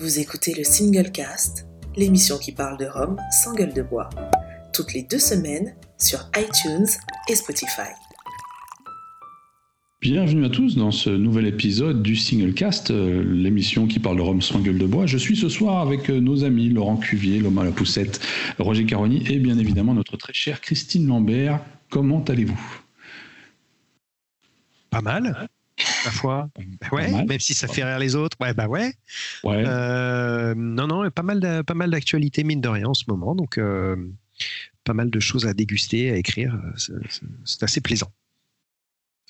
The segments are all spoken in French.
Vous écoutez le Single Cast, l'émission qui parle de Rome sans gueule de bois, toutes les deux semaines sur iTunes et Spotify. Bienvenue à tous dans ce nouvel épisode du Single Cast, euh, l'émission qui parle de Rome sans gueule de bois. Je suis ce soir avec euh, nos amis Laurent Cuvier, Loma La Poussette, Roger Caroni et bien évidemment notre très chère Christine Lambert. Comment allez-vous? Pas mal la foi. ouais, même si ça fait rire les autres. Ouais, bah ouais. Ouais. Euh, non, non, pas mal, de- pas mal d'actualités mine de rien en ce moment, donc euh, pas mal de choses à déguster, à écrire. C'est- c'est- assez plaisant.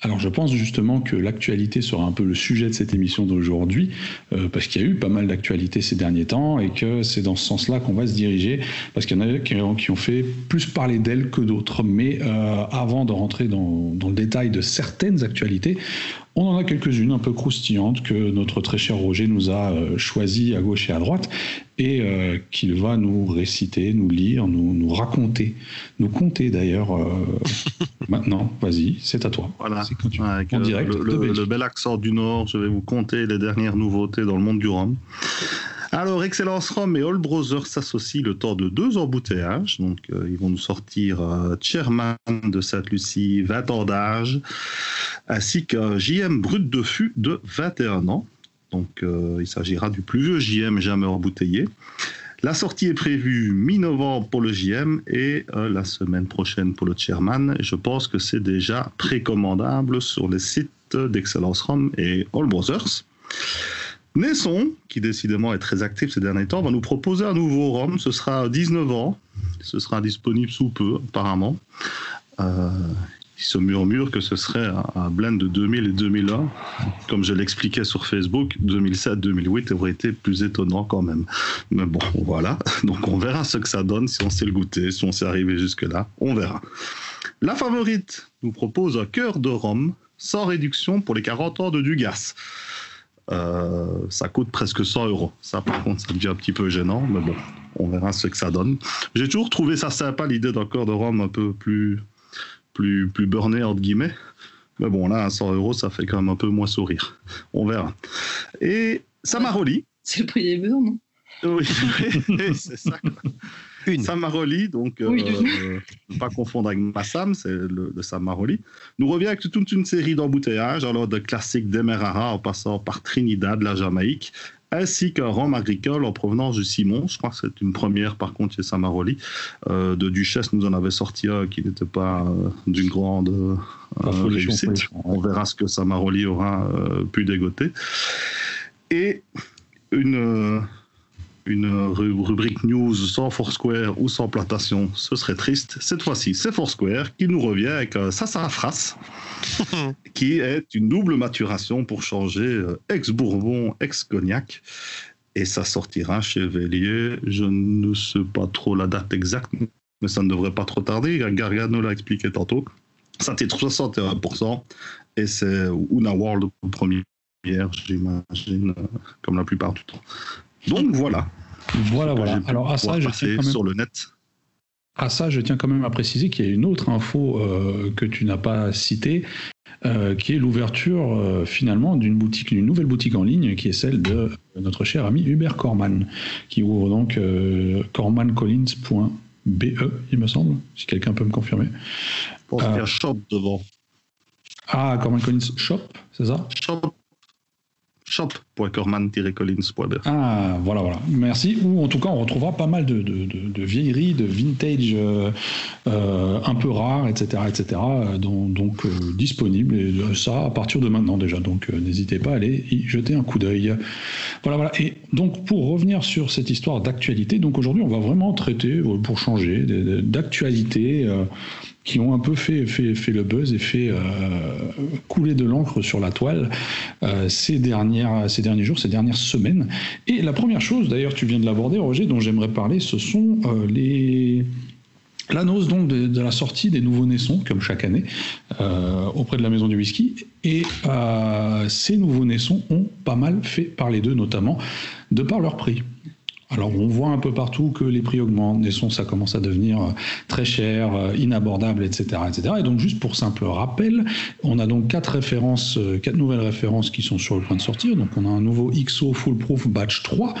Alors je pense justement que l'actualité sera un peu le sujet de cette émission d'aujourd'hui, euh, parce qu'il y a eu pas mal d'actualités ces derniers temps et que c'est dans ce sens-là qu'on va se diriger, parce qu'il y en a qui ont, qui ont fait plus parler d'elles que d'autres. Mais euh, avant de rentrer dans, dans le détail de certaines actualités, on en a quelques-unes un peu croustillantes que notre très cher Roger nous a euh, choisies à gauche et à droite et euh, qu'il va nous réciter, nous lire, nous, nous raconter, nous conter d'ailleurs. euh, maintenant, vas-y, c'est à toi. Voilà. C'est quand tu- Avec en direct le, le bel accent du Nord, je vais vous conter les dernières nouveautés dans le monde du rhum. Alors, Excellence Rhum et All Brothers s'associent le temps de deux embouteillages. Donc, euh, ils vont nous sortir euh, Chairman de Sainte-Lucie, 20 ans d'âge, ainsi qu'un JM brut de fût de 21 ans. Donc, euh, il s'agira du plus vieux JM jamais embouteillé. La sortie est prévue mi-novembre pour le JM et euh, la semaine prochaine pour le Chairman. Je pense que c'est déjà précommandable sur les sites d'Excellence Rhum et All Brothers. Nesson, qui décidément est très actif ces derniers temps, va nous proposer un nouveau rhum. Ce sera à 19 ans. Ce sera disponible sous peu, apparemment. Euh, il se murmure que ce serait un, un blend de 2000 et 2001. Comme je l'expliquais sur Facebook, 2007-2008 aurait été plus étonnant quand même. Mais bon, voilà. Donc on verra ce que ça donne, si on sait le goûter, si on s'est arrivé jusque-là. On verra. La favorite nous propose un cœur de rhum sans réduction pour les 40 ans de Dugas. Euh, ça coûte presque 100 euros. Ça, par contre, ça devient un petit peu gênant, mais bon, on verra ce que ça donne. J'ai toujours trouvé ça sympa, l'idée d'un cœur de rhum un peu plus, plus, plus burné, entre guillemets. Mais bon, là, à 100 euros, ça fait quand même un peu moins sourire. On verra. Et Samaroli. C'est le prix des beurres, non? Oui, c'est ça. Une. Samaroli, donc, Oui, euh, euh, ne pas confondre avec Massam, c'est le, le Samaroli, nous revient avec toute une série d'embouteillages, alors de classiques d'Emerara en passant par Trinidad, la Jamaïque, ainsi qu'un rhum agricole en provenance du Simon. Je crois que c'est une première, par contre, chez Samaroli. Euh, de Duchesse, nous en avait sorti un qui n'était pas euh, d'une grande euh, réussite. On verra ce que Samaroli aura euh, pu dégoter. Et une, euh, une ru- rubrique news sans Foursquare ou sans plantation, ce serait triste. Cette fois-ci, c'est Foursquare qui nous revient avec un sassafras, qui est une double maturation pour changer euh, ex-bourbon, ex-cognac. Et ça sortira chez Vélier. Je ne sais pas trop la date exacte, mais ça ne devrait pas trop tarder. Gargano l'a expliqué tantôt. Ça titre 61%. Et c'est Una World première, j'imagine, euh, comme la plupart du temps. Donc voilà. Voilà, voilà. Alors à ça, je tiens quand même, sur le net. à ça, je tiens quand même à préciser qu'il y a une autre info euh, que tu n'as pas citée, euh, qui est l'ouverture euh, finalement d'une boutique, d'une nouvelle boutique en ligne, qui est celle de notre cher ami Hubert Corman, qui ouvre donc cormancollins.be, il me semble, si quelqu'un peut me confirmer. Je pense Ah. qu'il y a shop devant. Ah, Corman Collins Shop, c'est ça? Shop. shop.corman-collins.be. Ah, voilà, voilà. Merci. Ou en tout cas, on retrouvera pas mal de, de, de- de vieilleries, de vintage euh, euh, un peu rares, etc., etc., euh, donc euh, disponibles. Et ça à partir de maintenant déjà. Donc n'hésitez pas à aller y jeter un coup d'œil. Voilà, voilà. Et donc pour revenir sur cette histoire d'actualité, donc aujourd'hui, on va vraiment traiter, pour changer, euh, qui ont un peu fait, le buzz et fait euh, couler de l'encre sur la toile euh, ces, dernières, ces derniers jours, ces dernières semaines. Et la première chose, d'ailleurs, tu viens de l'aborder, Roger, dont j'aimerais parler, ce sont euh, les. L'annonce donc de, de la sortie des nouveaux naissons, comme chaque année, auprès de la maison du whisky. Et ces nouveaux naissons ont pas mal fait parler d'eux, notamment de par leur prix. Alors on voit un peu partout que les prix augmentent, les sons ça commence à devenir euh, très cher, euh, inabordable, etc., etc. Et donc juste pour simple rappel, on a donc quatre références, euh, quatre nouvelles références qui sont sur le point de sortir. Donc on a un nouveau XO Foolproof Batch 3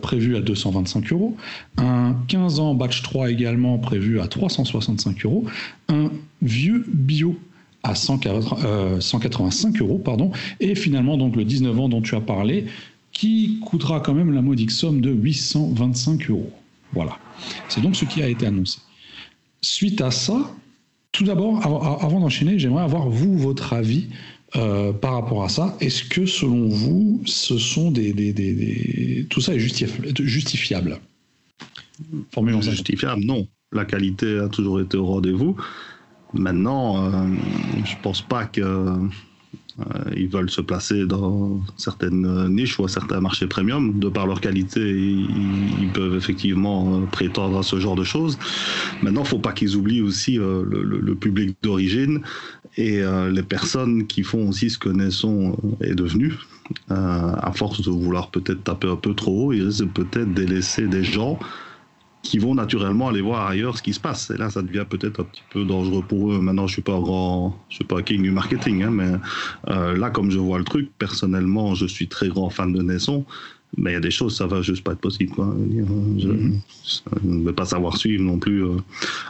prévu à 225 euros, un 15 ans Batch 3 également prévu à 365 euros, un vieux bio à 185 euros, pardon, et finalement donc le 19 ans dont tu as parlé, qui coûtera quand même la modique somme de 825 euros. Voilà. C'est donc ce qui a été annoncé. Suite à ça, tout d'abord, avant d'enchaîner, j'aimerais avoir vous votre avis euh, par rapport à ça. Est-ce que selon vous, ce sont des, tout ça est justifiable? Formulons Justifiable, non. La qualité a toujours été au rendez-vous. Maintenant, euh, je pense pas que euh, ils veulent se placer dans certaines niches ou à certains marchés premium. De par leur qualité, ils, peuvent effectivement euh, prétendre à ce genre de choses. Maintenant, il ne faut pas qu'ils oublient aussi euh, le, public d'origine et les personnes qui font aussi ce que Nesson est devenu. à force de vouloir peut-être taper un peu trop haut, ils risquent peut-être délaisser des gens qui vont naturellement aller voir ailleurs ce qui se passe. Et là, ça devient peut-être un petit peu dangereux pour eux. Maintenant, je suis pas un grand, je suis pas king du marketing, hein, mais euh, là, comme je vois le truc, personnellement, je suis très grand fan de Naisson. Mais il y a des choses, ça va juste pas être possible. Quoi. Je ne vais pas savoir suivre non plus euh,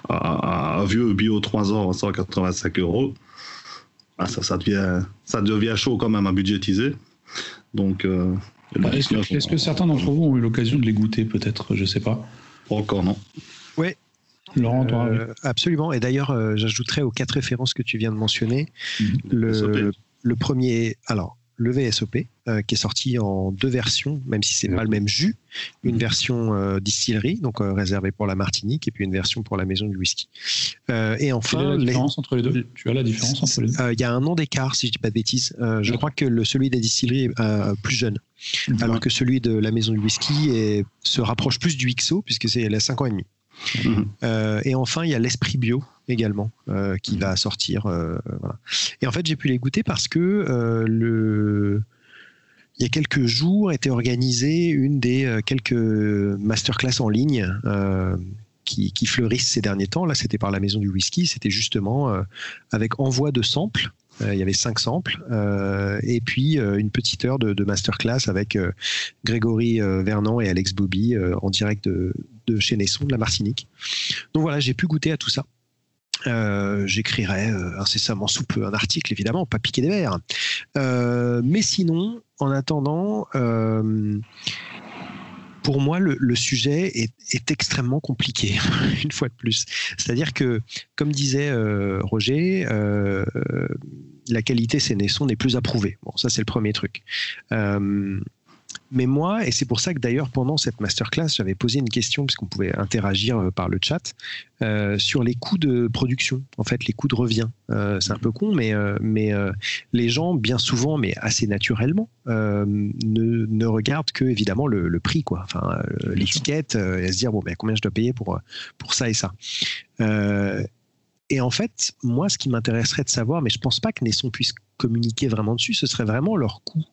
un vieux bio 3 ans à 185 euros. Ah, ça, devient, ça devient chaud quand même à budgétiser. Donc, euh, est-ce que, que, certains d'entre vous ont eu l'occasion de les goûter, peut-être? Je sais pas encore, non Oui. Laurent, toi euh, Absolument. Et d'ailleurs, euh, j'ajouterais aux quatre références que tu viens de mentionner mhm. le, le, premier. Alors, le VSOP, euh, qui est sorti en deux versions, même si c'est pas le même jus. Une mhm. version distillerie, donc réservée pour la Martinique, et puis une version pour la maison du whisky. et enfin, Quelle est la différence entre les deux? Tu as la différence entre les deux? Il y a un an d'écart, si je dis pas de bêtises. je crois que le, celui des distilleries est plus jeune. Alors que celui de la maison du whisky est, se rapproche plus du XO, puisque c'est la 5 ans et demi. Euh, et enfin, il y a l'esprit bio également euh, qui mhm. va sortir. Euh, et en fait, j'ai pu les goûter parce que le il y a quelques jours était organisée une des quelques masterclass en ligne qui, qui, fleurissent ces derniers temps. Là, c'était par la maison du whisky. C'était justement avec envoi de samples il y avait cinq samples euh, et puis euh, une petite heure de, masterclass avec Grégory Vernant et Alex Bobby en direct de, chez Nesson, de la Martinique. Donc voilà, j'ai pu goûter à tout ça. j'écrirai incessamment sous peu un article, évidemment, pas piquer des verres. mais sinon, en attendant, pour moi, le, sujet est, extrêmement compliqué, une fois de plus. C'est-à-dire que, comme disait Roger, la qualité Sénesson n'est plus approuvée. Bon, ça c'est le premier truc. Euh, mais moi, et c'est pour ça que d'ailleurs pendant cette masterclass, j'avais posé une question, puisqu'on pouvait interagir euh, par le chat, euh, sur les coûts de production, en fait, les coûts de revient. c'est un peu con, mais, mais les gens, bien souvent, mais assez naturellement, ne, regardent que, évidemment, le, prix, quoi. Enfin, l'étiquette, et se dire, bon, ben, combien je dois payer pour, pour ça et ça. Et en fait, moi, ce qui m'intéresserait de savoir, mais je pense pas que Nesson puisse communiquer vraiment dessus, ce serait vraiment leur coût.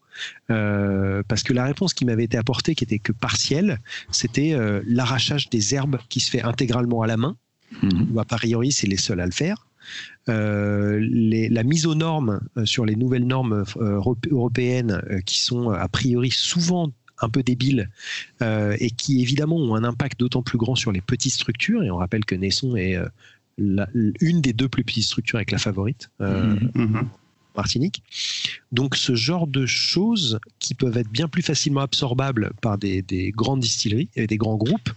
Euh, parce que la réponse qui m'avait été apportée, qui était que partielle, c'était euh, l'arrachage des herbes qui se fait intégralement à la main, ou a priori c'est les seuls à le faire. Euh, la mise aux normes sur les nouvelles normes européennes qui sont a priori souvent un peu débiles et qui évidemment ont un impact d'autant plus grand sur les petites structures. Et on rappelle que Nesson est une des deux plus petites structures avec la favorite. Euh, mhm. Martinique. Donc ce genre de choses qui peuvent être bien plus facilement absorbables par des, grandes distilleries et des grands groupes,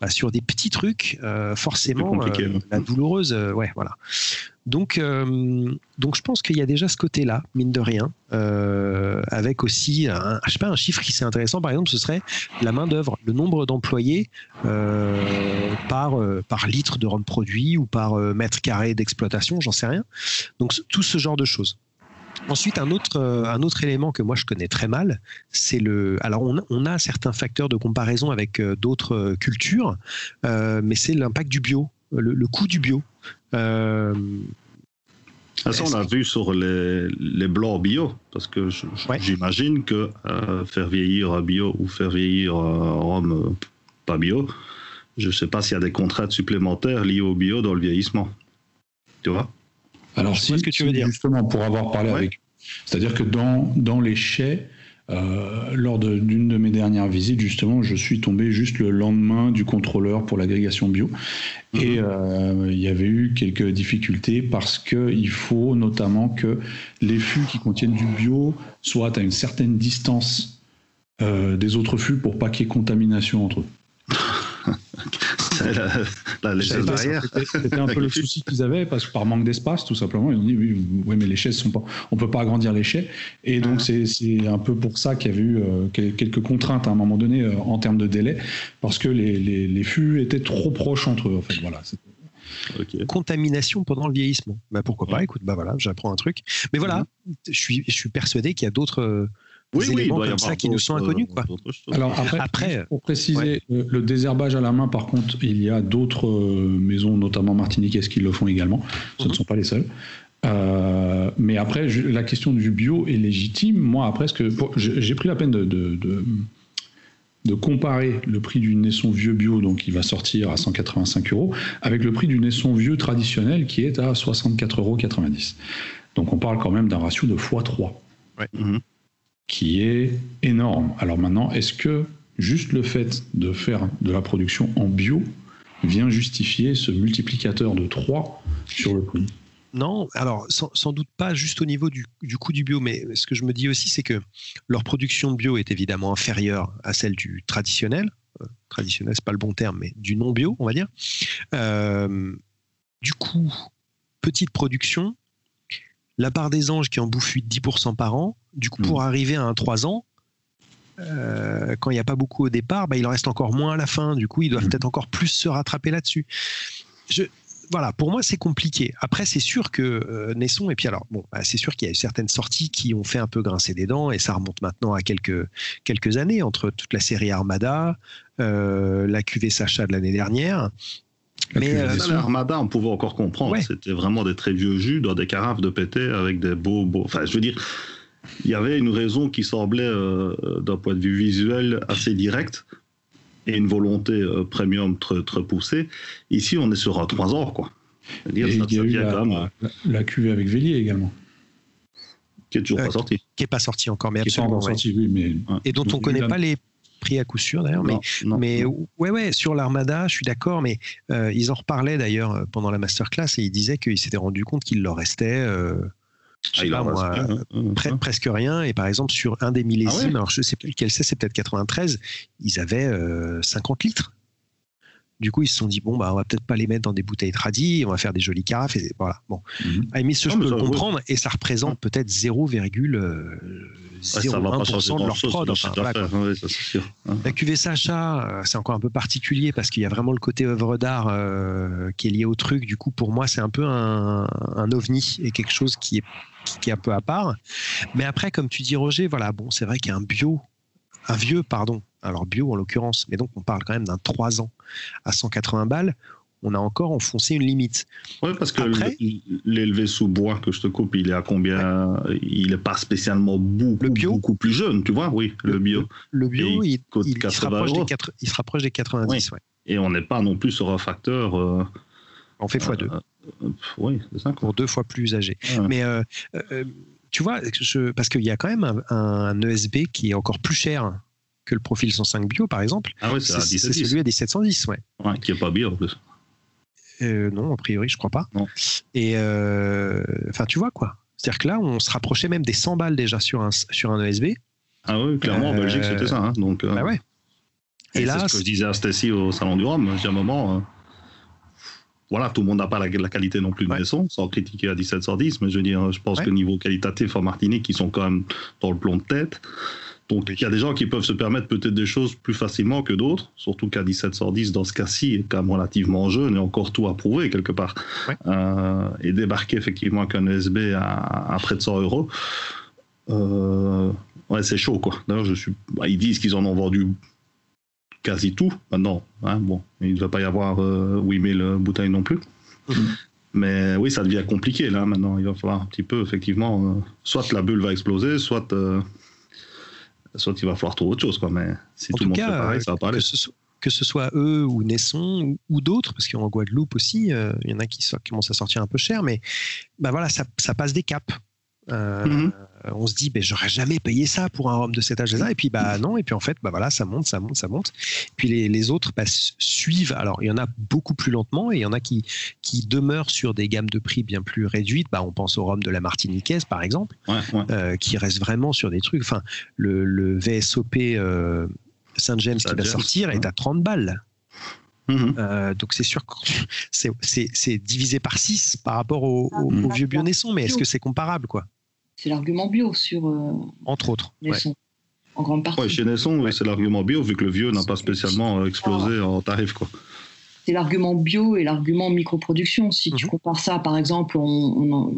bah, sur des petits trucs, euh, forcément, euh, la douloureuse, ouais, voilà. Donc, euh, donc je pense qu'il y a déjà ce côté-là, mine de rien, euh, avec aussi, un, je sais pas, un chiffre qui serait intéressant, par exemple, ce serait la main-d'œuvre, le nombre d'employés euh, par, par litre de rhum produit ou par mètre carré d'exploitation, j'en sais rien. Donc, tout ce genre de choses. Ensuite, un autre, un autre élément que moi je connais très mal, c'est le. Alors, on, a certains facteurs de comparaison avec d'autres cultures, mais c'est l'impact du bio, le, le coût du bio. Euh, Ah, ça, on l'a vu sur les, les blancs bio, parce que Ouais. j'imagine que euh, faire vieillir un bio ou faire vieillir un rhum euh, pas bio, je ne sais pas s'il y a des contraintes supplémentaires liées au bio dans le vieillissement. Tu vois? Alors, Je si, vois ce que tu veux dire. justement, pour avoir parlé Ouais. avec. C'est-à-dire que dans, dans les chais, euh, lors d'une de, mes dernières visites, justement, je suis tombé juste le lendemain du contrôleur pour l'agrégation bio. Et euh, il y avait eu quelques difficultés parce qu'il faut notamment que les fûts qui contiennent du bio soient à une certaine distance euh, des autres fûts pour pas qu'il y ait contamination entre eux. C'est la, la ça. barrière. C'était un peu le les souci qu'ils avaient parce que par manque d'espace, tout simplement, ils ont dit oui, oui, mais les chaises sont pas, on peut pas agrandir les chais, et donc Mhm. c'est c'est un peu pour ça qu'il y avait eu euh, quel- quelques contraintes à un moment donné euh, en termes de délai, parce que les, les, les fûts étaient trop proches entre eux. En fait, voilà. contamination pendant le vieillissement. Bah pourquoi pas? Écoute, bah voilà, j'apprends un truc. Mais voilà, je suis, je suis persuadé qu'il y a d'autres euh, Oui, oui, éléments doit y comme ça qui nous sont d'autres- inconnus, quoi. Alors après, pour préciser, euh, le désherbage à la main, par contre, il y a d'autres euh, maisons, notamment martiniquaises, qui le font également? Ce Mhm. ne sont pas les seuls. Euh, mais après, je- la question du bio est légitime. Moi, après, ce que pour- j'ai pris la peine de, de, de- de comparer le prix du naisson vieux bio, donc qui va sortir à 185 euros, avec le prix du naisson vieux traditionnel qui est à 64,90 euros. Donc on parle quand même d'un ratio de x3 Mhm. Qui est énorme. Alors maintenant, est-ce que juste le fait de faire de la production en bio vient justifier ce multiplicateur de 3 sur le prix? Non, alors sans, doute pas juste au niveau du, coût du bio, mais ce que je me dis aussi, c'est que leur production bio est évidemment inférieure à celle du traditionnel. Euh, traditionnel, c'est pas le bon terme, mais du non bio, on va dire. Euh, du coup, petite production, la part des anges qui en bouffe 8-10% par an, du coup, pour arriver à un 3 ans, euh, quand il n'y a pas beaucoup au départ, bah, il en reste encore moins à la fin. Du coup, ils doivent Mhm. peut-être encore plus se rattraper là-dessus. Je, voilà, pour moi, c'est compliqué. Après, c'est sûr que euh, Nesson, et puis alors, bon, bah, c'est sûr qu'il y a eu certaines sorties qui ont fait un peu grincer des dents, et ça remonte maintenant à quelques, quelques années, entre toute la série Armada, euh, la QV Sacha de l'année dernière. Mais, euh. L'Armada, on pouvait encore comprendre. Ouais. C'était vraiment des très vieux jus dans des carafes de pété avec des beaux, beaux. Enfin, je veux dire, il y avait une raison qui semblait, euh, d'un point de vue visuel, assez directe et une volonté euh, premium très, très poussée. Ici, on est sur un 3 ans, quoi. C'est-à-dire, Et ça, il y a eu la, quand même, la, la cuvée avec Vélier également, qui est toujours Euh, pas sorti. qui n'est pas sorti encore, mais qui pas absolument. encore ouais. sortie, oui, mais Et dont on ne connaît pas les pris à coup sûr d'ailleurs, mais, mais ouais, ouais, sur l'Armada, je suis d'accord, mais euh, ils en reparlaient d'ailleurs euh, pendant la masterclass et ils disaient qu'ils s'étaient rendu compte qu'il leur restait. Euh, je pas, moi, presque rien. Et par exemple, sur un des millésimes, alors je sais plus lequel c'est, c'est peut-être 93, ils avaient 50 litres. Du coup, ils se sont dit bon, bah, on va peut-être pas les mettre dans des bouteilles tradies, on va faire des jolies carafes. Et voilà. Bon, mm -hmm. ce, non, je peux le comprendre, et ça représente peut-être 0, 0,1% de leur prod. Enfin, voilà. La cuvée Sacha, euh, c'est encore un peu particulier parce qu'il y a vraiment le côté œuvre d'art euh, qui est lié au truc. Du coup, pour moi, c'est un peu un, ovni et quelque chose qui est, qui est un peu à part. Mais après, comme tu dis, Roger, voilà, bon, c'est vrai qu'il y a un bio, un vieux, pardon, alors bio en l'occurrence, mais donc on parle quand même d'un 3 ans à 180 balles on a encore enfoncé une limite. Ouais, parce que Après- l'élevé sous bois que je te coupe, il est à combien Il est pas spécialement beaucoup, Le bio beaucoup plus jeune, tu vois Oui, le, bio. Le bio, il se 80 rapproche des euros. quatre- il se rapproche des 90. ouais. Et on n'est pas non plus sur un facteur. euh, On fait x2 euh, oui, c'est ça. Pour deux fois plus âgé. Ouais. Mais euh, tu vois, je, parce qu'il y a quand même un, un ESB qui est encore plus cher que le profil 105 bio, par exemple. Ah oui, c'est à C'est c'est 17 celui à 1710, ouais. ouais, qui est pas bio en plus. Euh, non, a priori, je crois pas. Non. Et euh, enfin, tu vois quoi. C'est-à-dire que là, on se rapprochait même des 100 balles déjà sur un, sur un ESB. Ah oui, clairement, en Euh, Belgique, c'était ça. hein, donc, Bah ouais. Et, Et là, c'est ce que je disais à Stacy au Salon du Rhum. J'ai un moment. euh, voilà, tout le monde n'a pas la, la qualité non plus de Ouais. maison, sans critiquer à 1710, mais je veux dire, je pense Ouais. que niveau qualitatif en Martinique, ils sont quand même dans le plomb de tête. Donc il y a des gens qui peuvent se permettre peut-être des choses plus facilement que d'autres, surtout qu'à 1710, dans ce cas-ci, est quand même relativement jeune et encore tout à prouver quelque part. Euh, et débarquer effectivement avec un ESB à, à près de 100 euros, euh, ouais, c'est chaud quoi. D'ailleurs, je suis, bah, ils disent qu'ils en ont vendu quasi tout maintenant. Hein, bon, il ne va pas y avoir euh, 8000 bouteilles non plus. Mhm. Mais oui, ça devient compliqué là maintenant. Il va falloir un petit peu, effectivement, euh, soit la bulle va exploser, soit, euh, soit il va falloir trouver autre chose. Quoi. Mais si En tout le monde cas, fait pareil, ça va pas aller. que ce, soit, que ce soit eux ou Nesson ou, ou d'autres, parce qu'en Guadeloupe aussi, euh, il y en a qui, so- qui commencent à sortir un peu cher, mais bah voilà, ça, ça passe des caps. Euh, Mhm. On se dit, ben, j'aurais jamais payé ça pour un rhum de cet âge-là, et puis bah non, et puis en fait, bah voilà, ça monte, ça monte, ça monte. Puis les, les autres bah, suivent. Alors il y en a beaucoup plus lentement, et il y en a qui, qui demeurent sur des gammes de prix bien plus réduites. Bah, on pense au rhum de la Martiniquaise, par exemple Ouais, ouais. euh, qui reste vraiment sur des trucs. Enfin, le, le VSOP euh, Saint James qui va sortir est à 30 balles. Mhm. Euh, donc c'est sûr que c'est- divisé par 6 par rapport au, au- au vieux Bionesson, mais est-ce que c'est comparable, quoi? C'est l'argument bio sur euh, Entre autres. ouais. sons, en grande partie. Ouais, chez Nesson, oui, c'est l'argument bio, vu que le vieux n'a pas spécialement euh, explosé en tarif. Quoi. c'est l'argument bio et l'argument microproduction. Si tu Mhm. compares ça, par exemple, on, on en,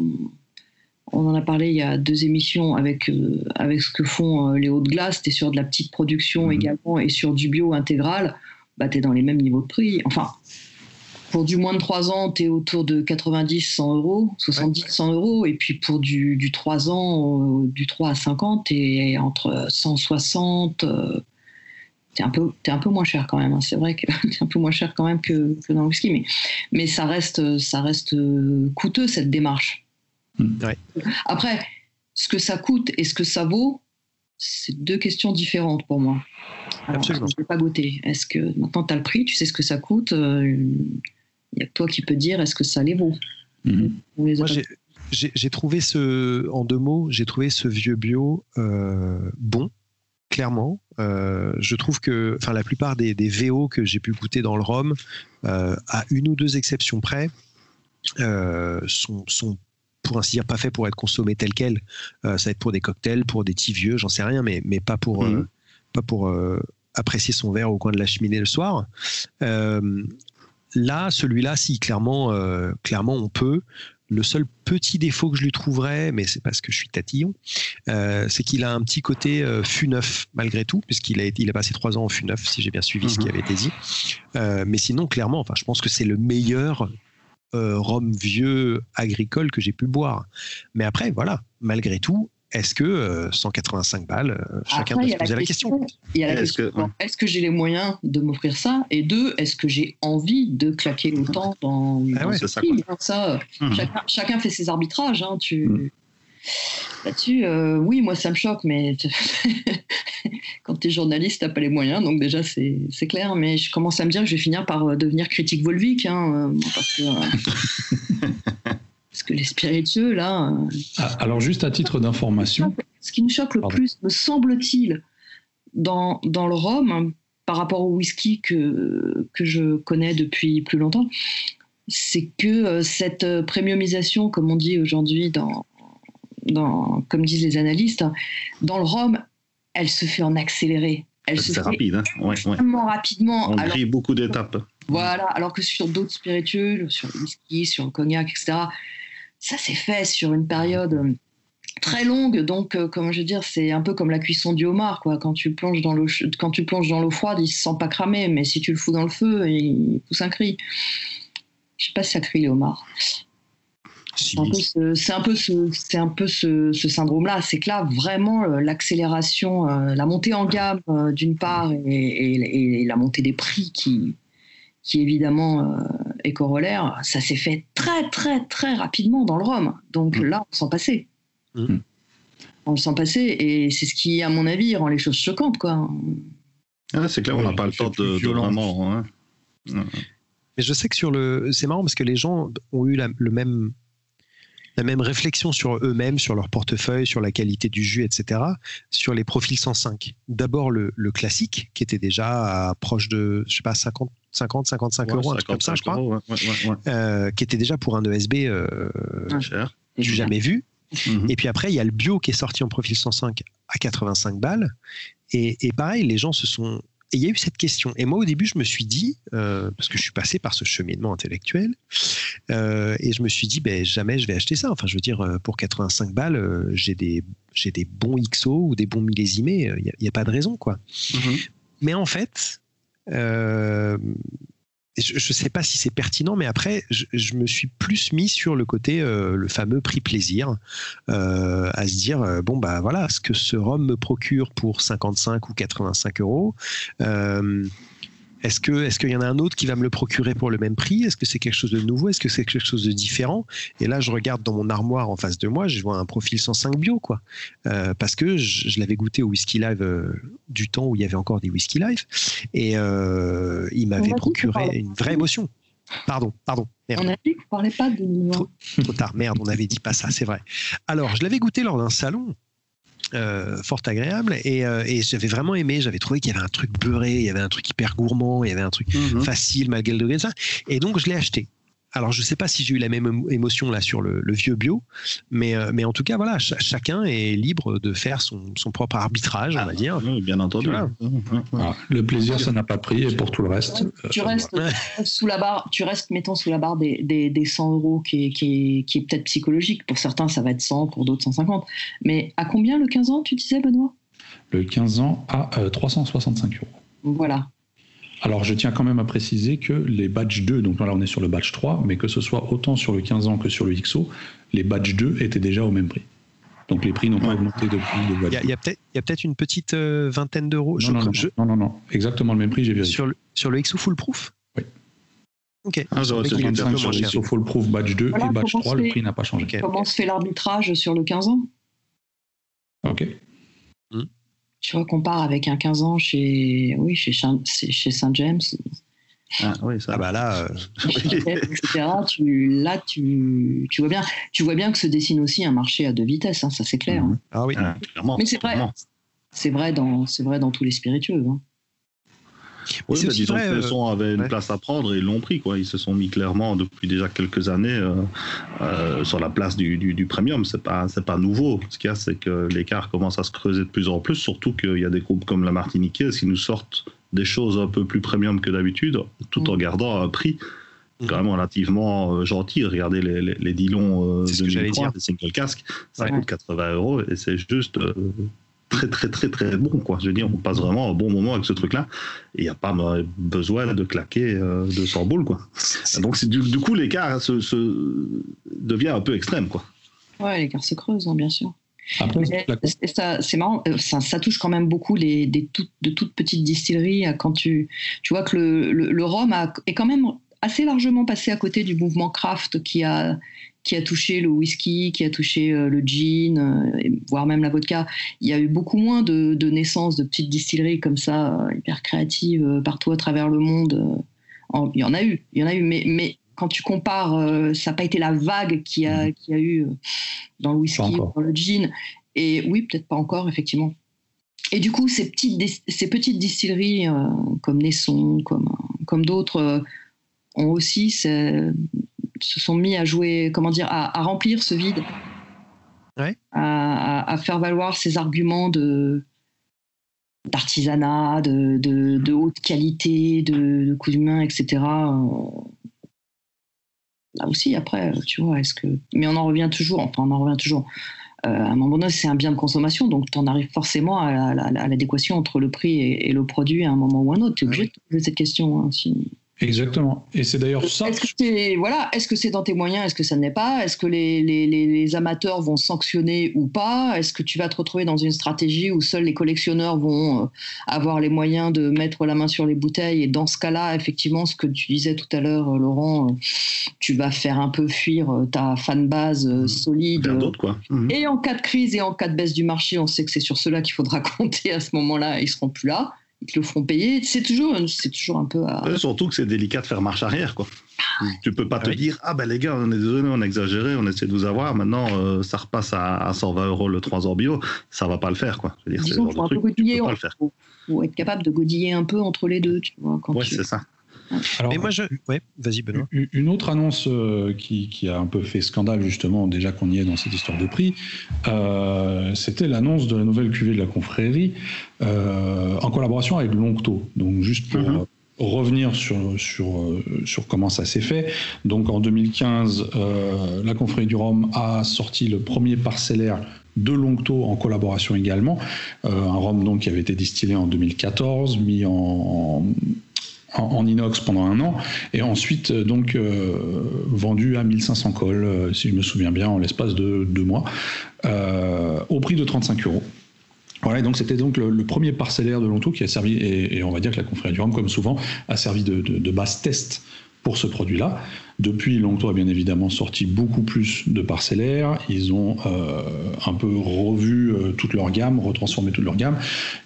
on en a parlé il y a deux émissions avec, euh, avec ce que font euh, les hauts de glace, tu es sur de la petite production Mhm. également et sur du bio intégral, bah, tu es dans les mêmes niveaux de prix. Enfin, pour du moins de 3 ans, tu es autour de 90, 100 euros, 70, 100 euros. Et puis pour du, du 3 ans, euh, du 3 à 50, tu es entre 160. euh, T'es un, peu, t'es un peu moins cher quand même. hein. C'est vrai que t'es un peu moins cher quand même que, que dans le whisky. Mais, mais ça, reste, ça reste euh, coûteux, cette démarche. Mm. Ouais. Après, ce que ça coûte et ce que ça vaut, c'est deux questions différentes pour moi. Alors, Absolument. Je ne vais pas goûter. Est-ce que maintenant tu as le prix, tu sais ce que ça coûte Il n'y a que toi qui peux dire est-ce que ça les vaut Mhm. On les a Moi, j'ai- trouvé ce, en deux mots, j'ai trouvé ce vieux bio euh, bon, clairement. Euh, je trouve que, enfin, la plupart des, des VO que j'ai pu goûter dans le rhum, euh, à une ou deux exceptions près, euh, sont, sont pour ainsi dire pas faits pour être consommés tels quels. Euh, ça va être pour des cocktails, pour des petits vieux, j'en sais rien, mais, mais pas pour, Mhm. euh, pas pour euh, apprécier son verre au coin de la cheminée le soir. Là, celui-là, si clairement, euh, clairement on peut. Le seul petit défaut que je lui trouverais, mais c'est parce que je suis tatillon, euh, c'est qu'il a un petit côté euh, fût neuf malgré tout, puisqu'il a, été- il a passé trois ans en fût neuf, si j'ai bien suivi ce qui Mhm. avait été dit. Euh, mais sinon, clairement, enfin, je pense que c'est le meilleur rhum vieux agricole que j'ai pu boire. Mais après, voilà, malgré tout, est-ce que euh, 185 balles, euh, chacun Après, peut se poser la question. Il y a la Est-ce question, que- ouais. est-ce que j'ai les moyens de m'offrir ça? Et deux, est-ce que j'ai envie de claquer autant dans, Ah dans ouais, ce ça, ça, Mhm. chacun, chacun fait ses arbitrages. hein, tu... Mhm. Là-dessus, euh, oui, moi, ça me choque, mais quand tu es journaliste, tu pas les moyens, donc déjà, c'est clair. Mais je commence à me dire que je vais finir par euh, devenir critique volvique, hein, euh, parce, que, euh, parce que les spiritueux, là, euh, Ah, Alors, juste à titre d'information, ce qui me choque le Pardon. plus, me semble-t-il, dans, dans le rhum, hein, par rapport au whisky que, que je connais depuis plus longtemps, c'est que euh, cette euh, premiumisation, comme on dit aujourd'hui, dans, dans, comme disent les analystes, hein, dans le rhum, elle se fait en accéléré. Elle se C'est fait rapide. Hein ouais, ouais. extrêmement rapidement. On alors beaucoup d'étapes. voilà, alors que sur d'autres spiritueux, sur le whisky, sur le cognac, etc., ça s'est fait sur une période euh, très longue. Donc, euh, comment je veux dire, c'est un peu comme la cuisson du homard, quoi. Quand tu plonges dans l'eau, ch- quand tu plonges dans l'eau froide, il se sent pas cramé, mais si tu le fous dans le feu, il pousse un cri. Je sais pas si ça crie les homards. C'est un peu ce, c'est un peu ce, c'est un peu ce, ce syndrome-là. C'est que là, vraiment, euh, l'accélération, euh, la montée en gamme, euh, d'une part, et, et- et la montée des prix qui, qui évidemment est corollaire, ça s'est fait très, très, très rapidement dans le Rhum. Donc Mm. là, on s'en passait. Mm. On s'en passait, et c'est ce qui, à mon avis, rend les choses choquantes, quoi. Ah, c'est clair, on n'a Ouais, pas le temps de, vraiment. hein. Mais je sais que sur le. C'est marrant parce que les gens ont eu la, le même, la même réflexion sur eux-mêmes, sur leur portefeuille, sur la qualité du jus, etc., sur les profils 105. D'abord le, le classique, qui était déjà à proche de, je sais pas, 50, 50 55 Ouais, euros, un truc comme ça, je 55 crois, euros, ouais, ouais, ouais, euh, qui était déjà pour un ESB euh, ouais. Cher. du jamais vu. Mhm. Et puis après, il y a le bio qui est sorti en profil 105 à 85 balles. Et, et pareil, les gens se sont. Et il y a eu cette question. Et moi, au début, je me suis dit, euh, parce que je suis passé par ce cheminement intellectuel, euh, et je me suis dit, ben, jamais je vais acheter ça. Enfin, je veux dire, pour 85 balles, euh, j'ai des, j'ai des bons XO ou des bons millésimés. Il n'y a pas de raison, quoi. Mhm. Mais en fait, euh, je ne sais pas si c'est pertinent, mais après, je, me suis plus mis sur le côté, le fameux prix plaisir, à se dire, bon, bah voilà, ce que ce rhum me procure pour 55 ou 85 euros, est-ce que est-ce qu'il y en a un autre qui va me le procurer pour le même prix? Est-ce que c'est quelque chose de nouveau? Est-ce que c'est quelque chose de différent? Et là, je regarde dans mon armoire en face de moi, je vois un profil 105 bio, quoi. Euh, parce que je, l'avais goûté au whisky live euh, du temps où il y avait encore des whisky live, et euh, il m'avait procuré une vraie émotion. Pardon, pardon. Merde. On a dit qu'on parlait pas de trop, trop tard. Merde, on avait dit pas ça, c'est vrai. Alors, je l'avais goûté lors d'un salon euh, fort agréable euh, et, j'avais vraiment aimé. J'avais trouvé qu'il y avait un truc beurré, il y avait un truc hyper gourmand, il y avait un truc mhm. facile malgré le degré de ça. Et donc je l'ai acheté. Alors, je ne sais pas si j'ai eu la même émotion là sur le, vieux bio, mais, euh, mais en tout cas, voilà, chacun est libre de faire son, propre arbitrage, on va dire. bien entendu. le plaisir, ça n'a pas pris, et pour tout le reste. Tu restes sous la barre, tu restes, mettons, sous la barre des, des, 100 euros qui est, qui est, peut-être psychologique. Pour certains, ça va être 100, pour d'autres, 150. Mais à combien le 15 ans, tu disais, Benoît? Le 15 ans à 365 euros. Voilà. Alors, je tiens quand même à préciser que les badges 2, donc là on est sur le badge 3, mais que ce soit autant sur le 15 ans que sur le XO, les badges 2 étaient déjà au même prix. Donc les prix n'ont pas augmenté depuis le Il y a, peut-être une petite euh, vingtaine d'euros. Non, non, non, non, exactement le même prix, j'ai vérifié. Sur le, sur le XO Full Proof Oui. Ok. Ah, sur le XO Full Proof badge 2 et badge 3, le prix n'a pas changé. Comment se fait l'arbitrage sur le 15 ans Ok. Hmm tu vois, compare avec un 15 ans chez, oui, chez, chez Saint James. Ah oui, ça. Ah bah là, euh... tu, là tu, tu, vois bien, tu vois bien que se dessine aussi un marché à deux vitesses, hein, ça c'est clair. Hein. Ah oui, ah, Mais c'est vrai, c'est vrai dans, c'est vrai dans tous les spiritueux. Hein. Oui, bah, disons que euh, avait une place à prendre et ils l'ont pris. Quoi. Ils se sont mis clairement depuis déjà quelques années euh, euh, sur la place du, du, premium. C'est pas c'est pas nouveau. Ce qu'il y a, c'est que l'écart commence à se creuser de plus en plus. Surtout qu'il y a des groupes comme la Martiniquaise qui nous sortent des choses un peu plus premium que d'habitude, tout en mm. gardant un prix mm. quand même relativement gentil. Regardez les, les, les Dillon de 2003, des single casques, ça coûte 80 euros et c'est juste très très très très bon quoi. Je veux dire, on passe vraiment un bon moment avec ce truc-là et il n'y a pas besoin de claquer 200 euh, boules quoi. Donc du, du, coup l'écart se, devient un peu extrême quoi. Ouais, l'écart se creuse hein, bien sûr. c'est marrant, euh, ça, ça, touche quand même beaucoup les, des de toutes petites distilleries. Quand tu, tu vois que le, le, rhum a, est quand même assez largement passé à côté du mouvement craft qui a, qui a touché le whisky, qui a touché euh, le gin, euh, voire même la vodka. Il y a eu beaucoup moins de, naissances de petites distilleries comme ça, euh, hyper créatives, partout à travers le monde. il y en a eu, il y en a eu, mais, mais quand tu compares, ça n'a pas été la vague qui a, mmh. qui a eu dans le whisky, dans le gin. Et oui, peut-être pas encore, effectivement. Et du coup, ces petites, ces petites distilleries comme Nesson, comme, comme d'autres, ont aussi se sont mis à jouer, comment dire, à, remplir ce vide, à, faire valoir ces arguments de d'artisanat, de, de, haute qualité, de, de coups d'humain, etc. Là aussi, après, tu vois, est-ce que. Mais on en revient toujours, enfin, on en revient toujours. Euh, à un moment donné, c'est un bien de consommation, donc tu en arrives forcément à, l'adéquation entre le prix et, le produit à un moment ou à un autre. Tu es obligé de poser cette question. Hein, si... Exactement. Et c'est d'ailleurs ça. Est-ce que c'est voilà, est-ce que c'est dans tes moyens, est-ce que ça n'est pas? Est-ce que les, les, les, amateurs vont sanctionner ou pas? Est-ce que tu vas te retrouver dans une stratégie où seuls les collectionneurs vont euh, avoir les moyens de mettre la main sur les bouteilles? Et dans ce cas-là, effectivement, ce que tu disais tout à l'heure, euh, Laurent, euh, tu vas faire un peu fuir ta fan base mmh. solide. quoi. Mmh. Et en cas de crise et en cas de baisse du marché, on sait que c'est sur cela qu'il faudra compter à ce moment-là. Ils seront plus là ils te le feront payer. C'est toujours, c'est toujours un peu. surtout que c'est délicat de faire marche arrière, quoi. Ah tu peux pas te dire, ah ben les gars, on est désolé, on a exagéré, on essaie de vous avoir. Maintenant, euh, ça repasse à, 120 euros le 3 ans bio. Ça va pas le faire, quoi. Je veux dire, faut un peu godiller, faut, être capable de godiller un peu entre les deux, tu vois. ouais, c'est ça. Alors, moi, je. Ouais, vas-y, Benoît. Une autre annonce euh, qui, qui, a un peu fait scandale, justement, déjà qu'on y est dans cette histoire de prix, euh, c'était l'annonce de la nouvelle cuvée de la confrérie euh, en collaboration avec Longto. Donc, juste pour. Mhm. revenir sur, sur, sur comment ça s'est fait. Donc en 2015, la confrérie du Rhum a sorti le premier parcellaire de Longto en collaboration également. un rhum donc qui avait été distillé en 2014, mis en, en, inox pendant un an, et ensuite donc vendu à 1500 cols, si je me souviens bien, en l'espace de deux mois, au prix de 35 euros. Voilà, donc c'était donc le, premier parcellaire de Longto qui a servi, et, on va dire que la confrérie du Rhum, comme souvent, a servi de base test pour ce produit-là. Depuis, Longto a bien évidemment sorti beaucoup plus de parcellaires. Ils ont euh, un peu revu euh, toute leur gamme, retransformé toute leur gamme.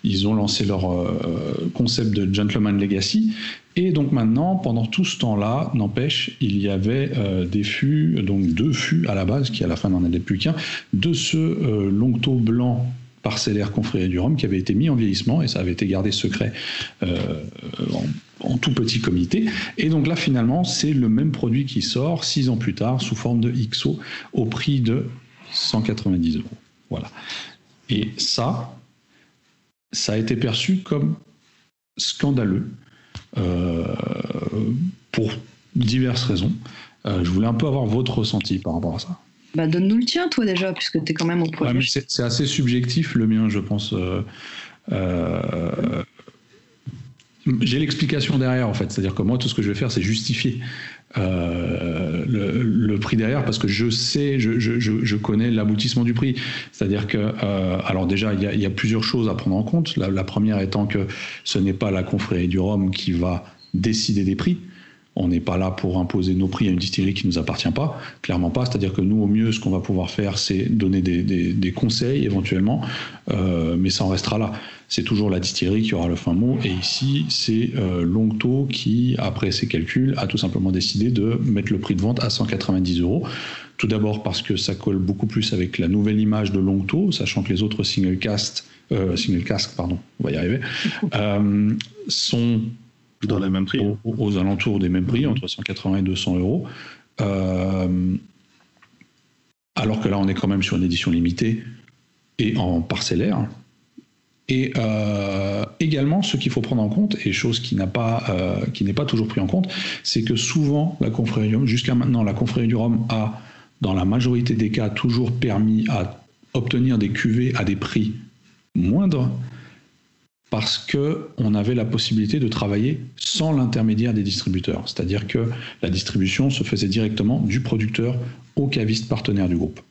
Ils ont lancé leur euh, concept de Gentleman Legacy. Et donc maintenant, pendant tout ce temps-là, n'empêche, il y avait des fûts, donc deux fûts à la base, qui à la fin n'en étaient plus qu'un, de ce Longto blanc parcellaire confrérie du Rhum qui avait été mis en vieillissement et ça avait été gardé secret euh, en, tout petit comité. Et donc là, finalement, c'est le même produit qui sort six ans plus tard sous forme de XO au prix de 190 euros. Voilà. Et ça, ça a été perçu comme scandaleux euh, pour diverses raisons. Euh, je voulais un peu avoir votre ressenti par rapport à ça. Bah, donne-nous le tien, toi, déjà, puisque tu es quand même au projet. c'est assez subjectif, le mien, je pense. Euh, euh, j'ai l'explication derrière, en fait. C'est-à-dire que moi, tout ce que je vais faire, c'est justifier euh, le, prix derrière, parce que je sais, je, connais l'aboutissement du prix. C'est-à-dire que, alors déjà, il y, a plusieurs choses à prendre en compte. La première étant que ce n'est pas la confrérie du Rhum qui va décider des prix. On n'est pas là pour imposer nos prix à une distillerie qui ne nous appartient pas, clairement pas. C'est-à-dire que nous, au mieux, ce qu'on va pouvoir faire, c'est donner des, conseils éventuellement, euh, mais ça en restera là. C'est toujours la distillerie qui aura le fin mot. Et ici, c'est euh, Longto qui, après ses calculs, a tout simplement décidé de mettre le prix de vente à 190 euros. Tout d'abord parce que ça colle beaucoup plus avec la nouvelle image de Longto, sachant que les autres single cast, euh, single cask, pardon, on va y arriver, sont dans les mêmes prix. Aux, alentours des mêmes prix, entre 180 et 200 euros. Euh, alors que là, on est quand même sur une édition limitée et en parcellaire. Et euh, également, ce qu'il faut prendre en compte, et chose qui n'a pas, euh, qui n'est pas toujours pris en compte, c'est que souvent la confrérie du Rhum, jusqu'à maintenant, la confrérie du Rhum a, dans la majorité des cas, toujours permis à obtenir des cuvées à des prix moindres parce qu'on avait la possibilité de travailler sans l'intermédiaire des distributeurs. C'est-à-dire que la distribution se faisait directement du producteur au caviste partenaire du groupe.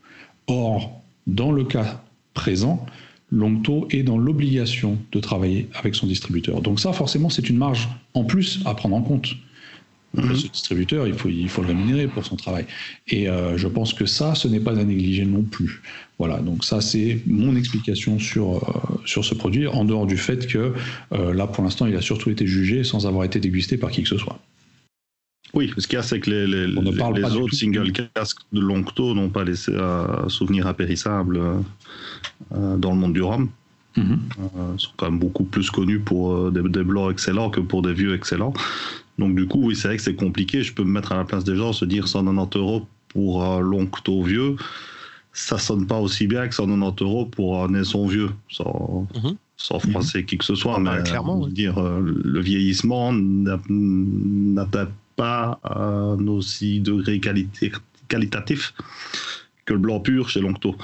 Or, dans le cas présent, Longto est dans l'obligation de travailler avec son distributeur. Donc ça, forcément, c'est une marge en plus à prendre en compte. Mhm. Ce distributeur, il faut, il faut le rémunérer pour son travail. Et euh, je pense que ça, ce n'est pas à négliger non plus. Voilà, donc ça, c'est mon explication sur, euh, sur ce produit, en dehors du fait que euh, là, pour l'instant, il a surtout été jugé sans avoir été dégusté par qui que ce soit. Oui, ce qu'il y a, c'est que les, les, les autres single casques de Longto n'ont pas laissé un souvenir impérissable dans le monde du rhum. Mhm. Ils sont quand même beaucoup plus connus pour des, des, blancs excellents que pour des vieux excellents. Donc du coup, oui, c'est vrai que c'est compliqué. Je peux me mettre à la place des gens, se dire 190 euros pour un Longto vieux, ça sonne pas aussi bien que 190 euros pour un naisson vieux, sans, sans froisser qui que ce soit. Ah, bah, mais clairement, dire, euh, le vieillissement n'atteint pas un aussi degré qualitatif que le blanc pur chez Longto.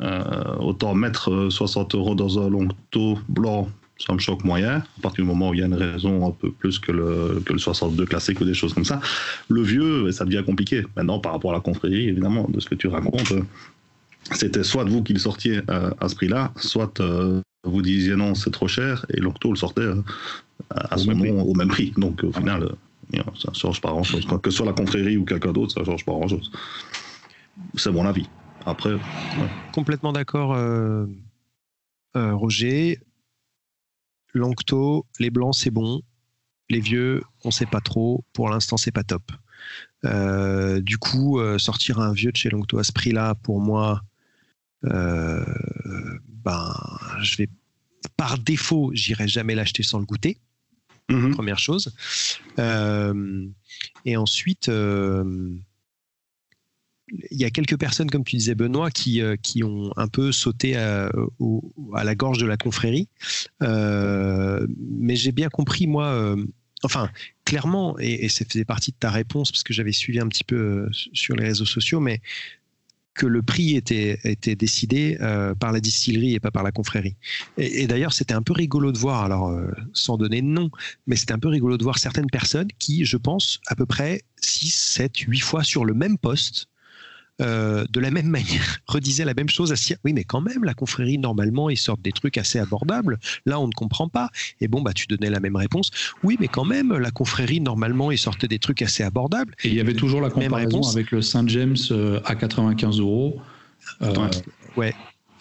Euh, autant mettre 60 euros dans un Longto blanc ça me choque moyen, à partir du moment où il y a une raison un peu plus que le, que le 62 classique ou des choses comme ça. Le vieux, ça devient compliqué. Maintenant, par rapport à la confrérie, évidemment, de ce que tu racontes, c'était soit vous qui le sortiez euh, à ce prix-là, soit euh, vous disiez non, c'est trop cher, et l'octo le sortait euh, au même prix. Donc au final, ça ne change pas grand-chose. Que ce soit la confrérie ou quelqu'un d'autre, ça ne change pas grand-chose. C'est mon avis. Après. Complètement d'accord, Roger. Lancto, les blancs c'est bon, les vieux on sait pas trop, pour l'instant c'est pas top. Euh, du coup, euh, sortir un vieux de chez Longto à ce prix-là, pour moi, euh, ben, je vais par défaut, j'irai jamais l'acheter sans le goûter. Mhm. Première chose. et ensuite, il y a quelques personnes, comme tu disais Benoît, qui, euh, qui ont un peu sauté à, à la gorge de la confrérie. Euh, mais j'ai bien compris, moi, euh, enfin, clairement, et, et, ça faisait partie de ta réponse, parce que j'avais suivi un petit peu sur les réseaux sociaux, mais que le prix était, était décidé euh, par la distillerie et pas par la confrérie. Et, d'ailleurs, c'était un peu rigolo de voir, alors euh, sans donner de nom, mais c'était un peu rigolo de voir certaines personnes qui, je pense, à peu près 6, 7, 8 fois sur le même poste, euh, de la même manière, redisait la même chose à Oui, mais quand même, la confrérie, normalement, ils sortent des trucs assez abordables. Là, on ne comprend pas. Et bon, bah, tu donnais la même réponse. Oui, mais quand même, la confrérie, normalement, ils sortaient des trucs assez abordables. Et il y avait toujours la comparaison avec le Saint James euh, à 95 euros. Euh, ouais.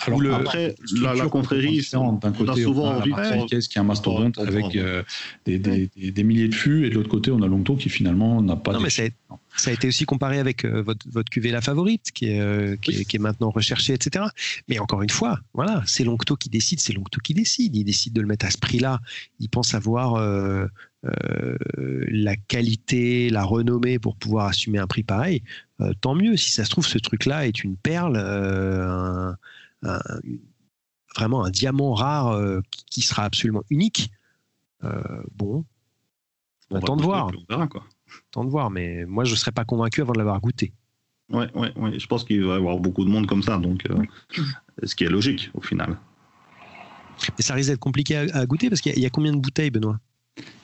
Alors, après, la, confrérie, d'un côté, on a souvent envie de qui est un mastodonte avec euh, des, des, des, milliers de fûts, et de l'autre côté, on a Longto qui finalement n'a pas. Non, mais ça a, été aussi comparé avec euh, votre, votre cuvée la favorite, qui est, euh, qui, est, qui est, maintenant recherchée, etc. Mais encore une fois, voilà, c'est Longto qui décide, c'est Longto qui décide. Il décide de le mettre à ce prix-là. Il pense avoir la qualité, la renommée pour pouvoir assumer un prix pareil. tant mieux. Si ça se trouve, ce truc-là est une perle. Un, vraiment un diamant rare euh, qui, sera absolument unique. Euh, bon, on attend de voir. On verra, quoi. Attend de voir, mais moi je ne serais pas convaincu avant de l'avoir goûté. Ouais, ouais, ouais, je pense qu'il va y avoir beaucoup de monde comme ça, donc euh, ce qui est logique au final. Mais ça risque d'être compliqué à, goûter parce qu'il y, a combien de bouteilles, Benoît?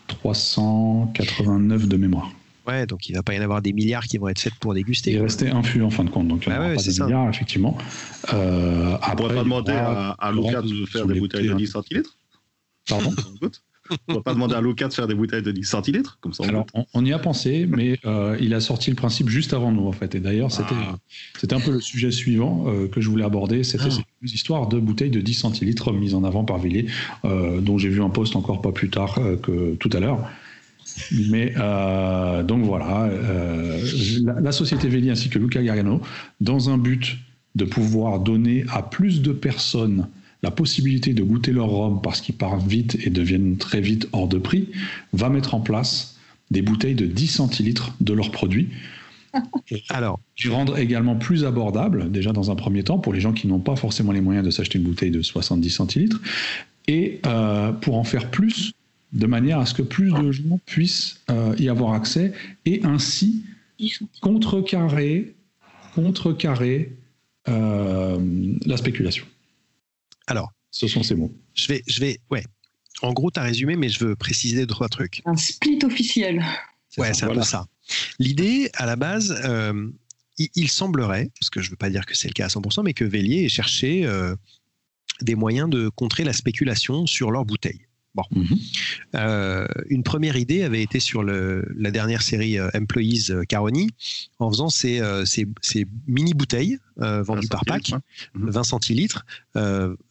389 de mémoire. Ouais, donc il va pas y en avoir des milliards qui vont être faites pour déguster. Il restait un fût en fin de compte, donc il n'y ah pas des milliards, effectivement. Euh, on ne va pas demander à, à Lucas de faire des bouteilles de 10 centilitres Pardon? On ne va pas demander à Lucas de faire des bouteilles de 10 centilitres comme ça on Alors, on, y a pensé, mais euh, il a sorti le principe juste avant nous, en fait. Et d'ailleurs, c'était ah. c'était un peu le sujet suivant euh, que je voulais aborder. C'était ah. ces histoires de bouteilles de 10 centilitres mises en avant par Villiers, euh, dont j'ai vu un post encore pas plus tard que tout à l'heure. Mais euh, donc voilà, euh, la, société Véli ainsi que Luca Gargano, dans un but de pouvoir donner à plus de personnes la possibilité de goûter leur rhum parce qu'ils partent vite et deviennent très vite hors de prix, va mettre en place des bouteilles de 10 centilitres de leurs produits. Alors, qui rendre également plus abordable, déjà dans un premier temps, pour les gens qui n'ont pas forcément les moyens de s'acheter une bouteille de 70 centilitres, et euh, pour en faire plus de manière à ce que plus de gens puissent euh, y avoir accès et ainsi contrecarrer, contrecarrer euh, la spéculation. Alors, ce sont ces mots. Je vais, je vais, ouais. En gros, tu as résumé, mais je veux préciser deux, trois trucs. Un split officiel. Ouais, c'est un peu ça. L'idée, à la base, euh, il, semblerait, parce que je ne veux pas dire que c'est le cas à 100%, mais que Vélier ait cherché des moyens de contrer la spéculation sur leurs bouteilles. Mhm. Euh, une première idée avait été sur la dernière série euh, Employees euh, Caroni, en faisant ces, mini bouteilles vendues par pack, 20 centilitres,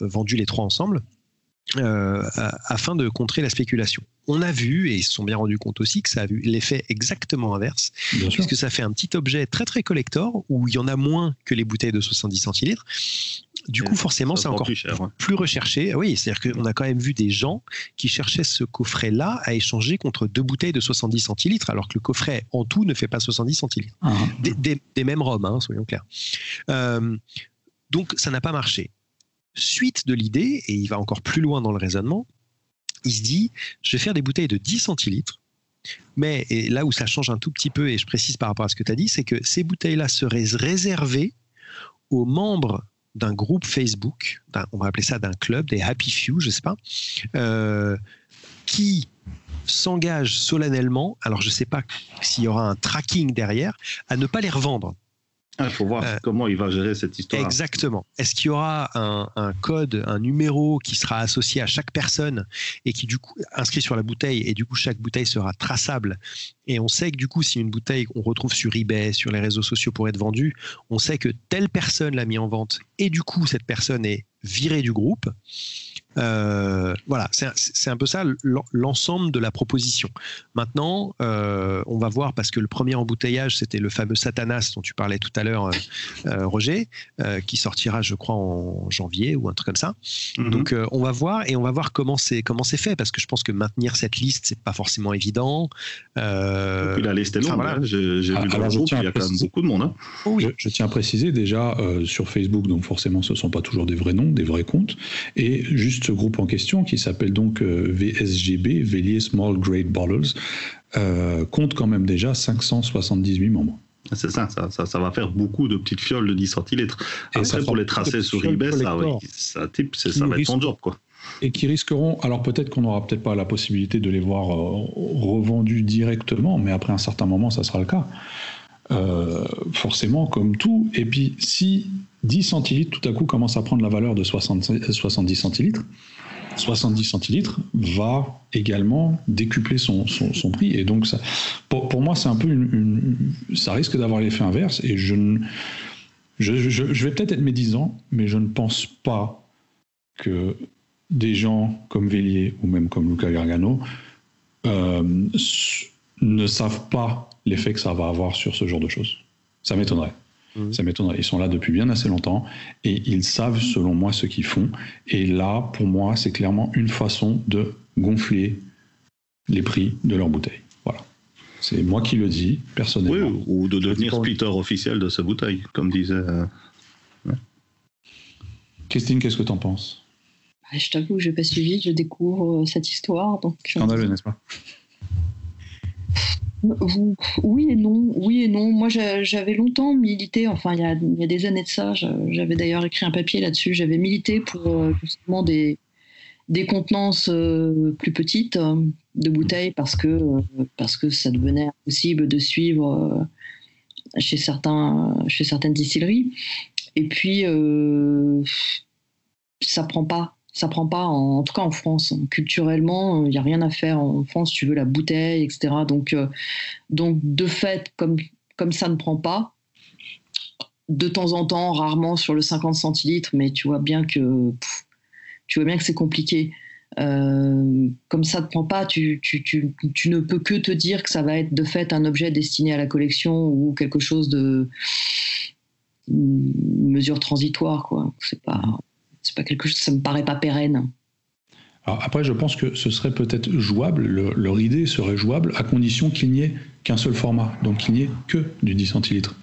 vendues les trois ensemble. afin de contrer la spéculation. On a vu, et ils se sont bien rendus compte aussi, que ça a eu l'effet exactement inverse, puisque ça fait un petit objet très très collector, où il y en a moins que les bouteilles de 70 centilitres, du coup, forcément, c'est encore plus, recherché. Oui, c'est-à-dire qu'on a quand même vu des gens qui cherchaient ce coffret-là à échanger contre deux bouteilles de 70 centilitres, alors que le coffret en tout ne fait pas 70 centilitres. Ah. Des, mêmes robes, hein, soyons clairs. Euh, donc, ça n'a pas marché. Suite de l'idée, et il va encore plus loin dans le raisonnement, il se dit, je vais faire des bouteilles de 10 centilitres, mais et là où ça change un tout petit peu, et je précise par rapport à ce que tu as dit, c'est que ces bouteilles-là seraient réservées aux membres d'un groupe Facebook, on va appeler ça d'un club, des Happy Few, je sais pas, euh, qui s'engage solennellement, alors je ne sais pas s'il y aura un tracking derrière, à ne pas les revendre. Il ah, faut voir euh, comment il va gérer cette histoire. Exactement. Est-ce qu'il y aura un, code, un numéro qui sera associé à chaque personne et qui du coup inscrit sur la bouteille et du coup chaque bouteille sera traçable? Et on sait que du coup si une bouteille qu'on retrouve sur eBay, sur les réseaux sociaux pour être vendue, on sait que telle personne l'a mis en vente et du coup cette personne est virée du groupe. Euh, voilà, c'est un peu ça l'ensemble de la proposition. Maintenant, euh, on va voir parce que le premier embouteillage, c'était le fameux Satanas dont tu parlais tout à l'heure, euh, Roger, qui sortira, je crois, en janvier ou un truc comme ça. Mhm. Donc, on va voir et on va voir comment c'est comment c'est fait parce que je pense que maintenir cette liste, c'est pas forcément évident. la liste est longue. Hein. J'ai vu ah, dans le groupe, il y a quand même beaucoup de monde. Hein. Oui. Je, tiens à préciser déjà sur Facebook, donc forcément, ce sont pas toujours des vrais noms, des vrais comptes, et juste ce groupe en question, qui s'appelle donc euh, VSGB, Vélier Small Grade Bottlers, euh, compte quand même déjà 578 membres. C'est ça ça, ça va faire beaucoup de petites fioles de 10 centilitres. Après, pour les tracer sur eBay, ça, ça, type, ça va être ton job, quoi et qui risqueront, alors peut-être qu'on n'aura peut-être pas la possibilité de les voir euh, revendus directement, mais après un certain moment, ça sera le cas. Euh, forcément, comme tout. Et puis, si 10 centilitres tout à coup commence à prendre la valeur de 70 centilitres, 70 centilitres va également décupler son, son, prix. Et donc, ça, pour, moi, c'est un peu ça risque d'avoir l'effet inverse. Et je, je vais peut-être être médisant, mais je ne pense pas que des gens comme Vélier ou même comme Luca Gargano euh, ne savent pas l'effet que ça va avoir sur ce genre de choses. Ça m'étonnerait. Mmh. Ça m'étonnerait. Ils sont là depuis bien assez longtemps et ils savent, selon moi, ce qu'ils font. Et là, pour moi, c'est clairement une façon de gonfler les prix de leurs bouteilles. Voilà. C'est moi qui le dis, personnellement. Oui, ou de devenir splitter officiel de sa bouteille, comme disait. Euh, Christine, qu'est-ce que tu en penses? Bah, je t'avoue, je n'ai pas suivi, je découvre euh, cette histoire. Donc, euh, Scandaleux, n'est-ce pas? oui et non, oui et non. Moi, j'avais longtemps milité, enfin, il y, a, des années de ça, j'avais d'ailleurs écrit un papier là-dessus, j'avais milité pour euh, justement des, des contenances plus petites de bouteilles parce que, parce que ça devenait impossible de suivre chez, certains, chez certaines distilleries. Et puis, ça prend pas ça prend pas, en, tout cas en France. Culturellement, il n'y a rien à faire en France, tu veux la bouteille, etc. Donc, euh, donc de fait, comme, comme ça ne prend pas, de temps en temps, rarement sur le 50 centilitres, mais tu vois bien que, tu vois bien que c'est compliqué. Euh, comme ça ne prend pas, tu, tu, tu, tu, ne peux que te dire que ça va être de fait un objet destiné à la collection ou quelque chose de une mesure transitoire. Quoi. C'est pas, c'est pas quelque chose, ça me paraît pas pérenne. Après, je pense que ce serait peut-être jouable, leur idée serait jouable à condition qu'il n'y ait qu'un seul format, donc qu'il n'y ait que du 10 centilitres.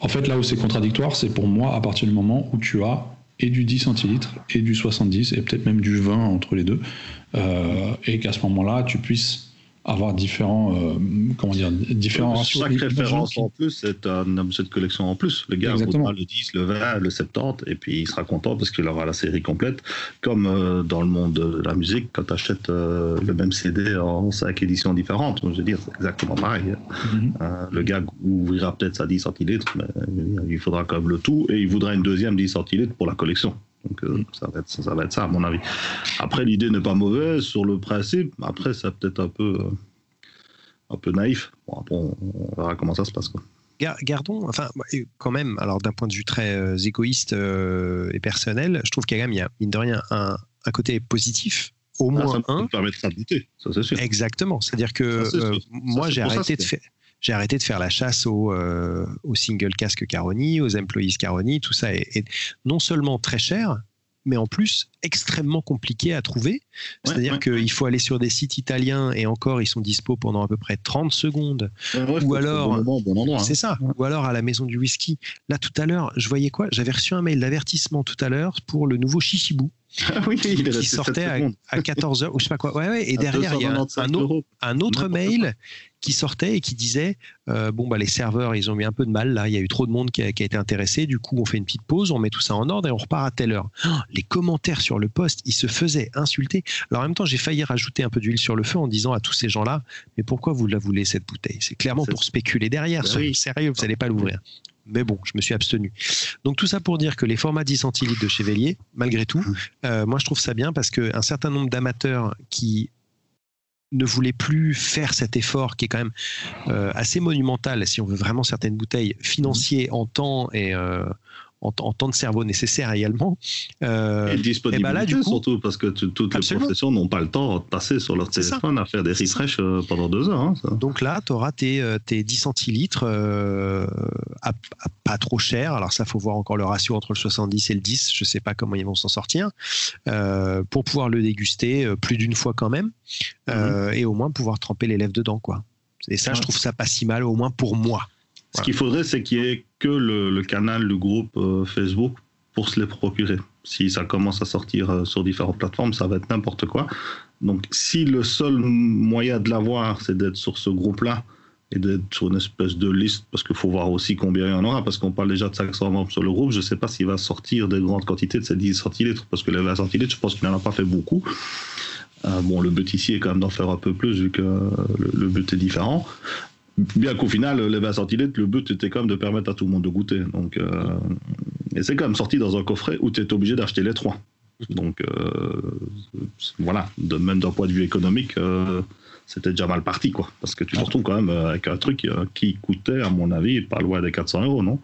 En fait, là où c'est contradictoire, c'est pour moi à partir du moment où tu as et du 10 centilitres et du 70 et peut-être même du 20 entre les deux, euh, et qu'à ce moment-là, tu puisses avoir différents, euh, comment dire, différents ratios. Chaque référence en plus, c'est un objet de collection en plus. Le gars voudra le 10, le 20, le 70, et puis il sera content parce qu'il aura la série complète. Comme euh, dans le monde de la musique, quand tu achètes euh, le même CD en 5 éditions différentes, je veux dire, c'est exactement pareil. Mhm. le gars ouvrira peut-être sa 10 centilitres, mais il faudra quand même le tout, et il voudra une deuxième 10 centilitres pour la collection. Donc mm. ça, va être, ça, va être ça, à mon avis. Après, l'idée n'est pas mauvaise sur le principe. Après, c'est peut-être un peu, euh, un peu naïf. Bon, après, on, verra comment ça se passe. Quoi. Gardons, enfin, quand même, alors d'un point de vue très euh, égoïste euh, et personnel, je trouve qu'il y a quand même, il y a, mine de rien, un, un côté positif au ah, moins ça un. permettra de lutter, ça c'est sûr. Exactement, c'est-à-dire que moi j'ai arrêté de faire j'ai arrêté de faire la chasse aux, euh, single casque Caroni, aux employees Caroni, tout ça est, non seulement très cher, mais en plus extrêmement compliqué à trouver. C'est-à-dire qu'il faut aller sur des sites italiens et encore ils sont dispo pendant à peu près 30 secondes. ou alors, hein. c'est ça. Ou alors à la maison du whisky. Là tout à l'heure, je voyais quoi? J'avais reçu un mail d'avertissement tout à l'heure pour le nouveau Shishibu. Ah oui, il qui sortait à, 14 h ou je sais pas quoi. Ouais, ouais, et derrière il y a un autre mail qui sortait et qui disait euh, bon bah les serveurs ils ont eu un peu de mal là, il y a eu trop de monde qui a, qui a, été intéressé, du coup on fait une petite pause, on met tout ça en ordre et on repart à telle heure. Oh, les commentaires sur le poste, ils se faisaient insulter. Alors en même temps j'ai failli rajouter un peu d'huile sur le feu en disant à tous ces gens-là mais pourquoi vous la voulez cette bouteille? C'est clairement pour spéculer derrière. Soyez sérieux, vous n'allez pas l'ouvrir. Mais bon, je me suis abstenu. Donc tout ça pour dire que les formats 10 centilitres de Chevalier, malgré tout, mmh. euh, moi je trouve ça bien parce qu'un certain nombre d'amateurs qui ne voulait plus faire cet effort qui est quand même euh, assez monumental si on veut vraiment certaines bouteilles financier en temps et euh, en, temps de cerveau nécessaire également. Euh, et disponibilité ben là, du coup, surtout parce que toutes les professions n'ont pas le temps de passer sur leur téléphone à faire des refresh euh, pendant deux heures. Hein, Donc là, tu auras tes, euh, tes, 10 centilitres euh, à, pas trop cher. Alors ça, faut voir encore le ratio entre le 70 et le 10. Je sais pas comment ils vont s'en sortir. pour pouvoir le déguster plus d'une fois quand même. Mhm. Et au moins pouvoir tremper les lèvres dedans. quoi. Et ça, je trouve ça pas si mal, au moins pour moi. Ce qu'il faudrait, c'est qu'il y ait que le, canal, le groupe euh, Facebook pour se les procurer. Si ça commence à sortir euh, sur différentes plateformes, ça va être n'importe quoi. Donc, si le seul moyen de l'avoir, c'est d'être sur ce groupe-là, et d'être sur une espèce de liste, parce qu'il faut voir aussi combien il y en aura, parce qu'on parle déjà de 500 membres sur le groupe, je ne sais pas s'il va sortir des grandes quantités de ces 10 centilitres, parce que les 20 centilitres, je pense qu'il n'en a pas fait beaucoup. Euh, bon, le but ici est quand même d'en faire un peu plus, vu que le, but est différent. Bien qu'au final, les 20 centilitres, le but était quand même de permettre à tout le monde de goûter. Donc, euh, et c'est quand même sorti dans un coffret où tu es obligé d'acheter les trois. Donc, euh, voilà, de, même d'un point de vue économique, c'était déjà mal parti, quoi. Parce que tu te retrouves quand même avec un truc qui coûtait, à mon avis, pas loin des 400 euros, non?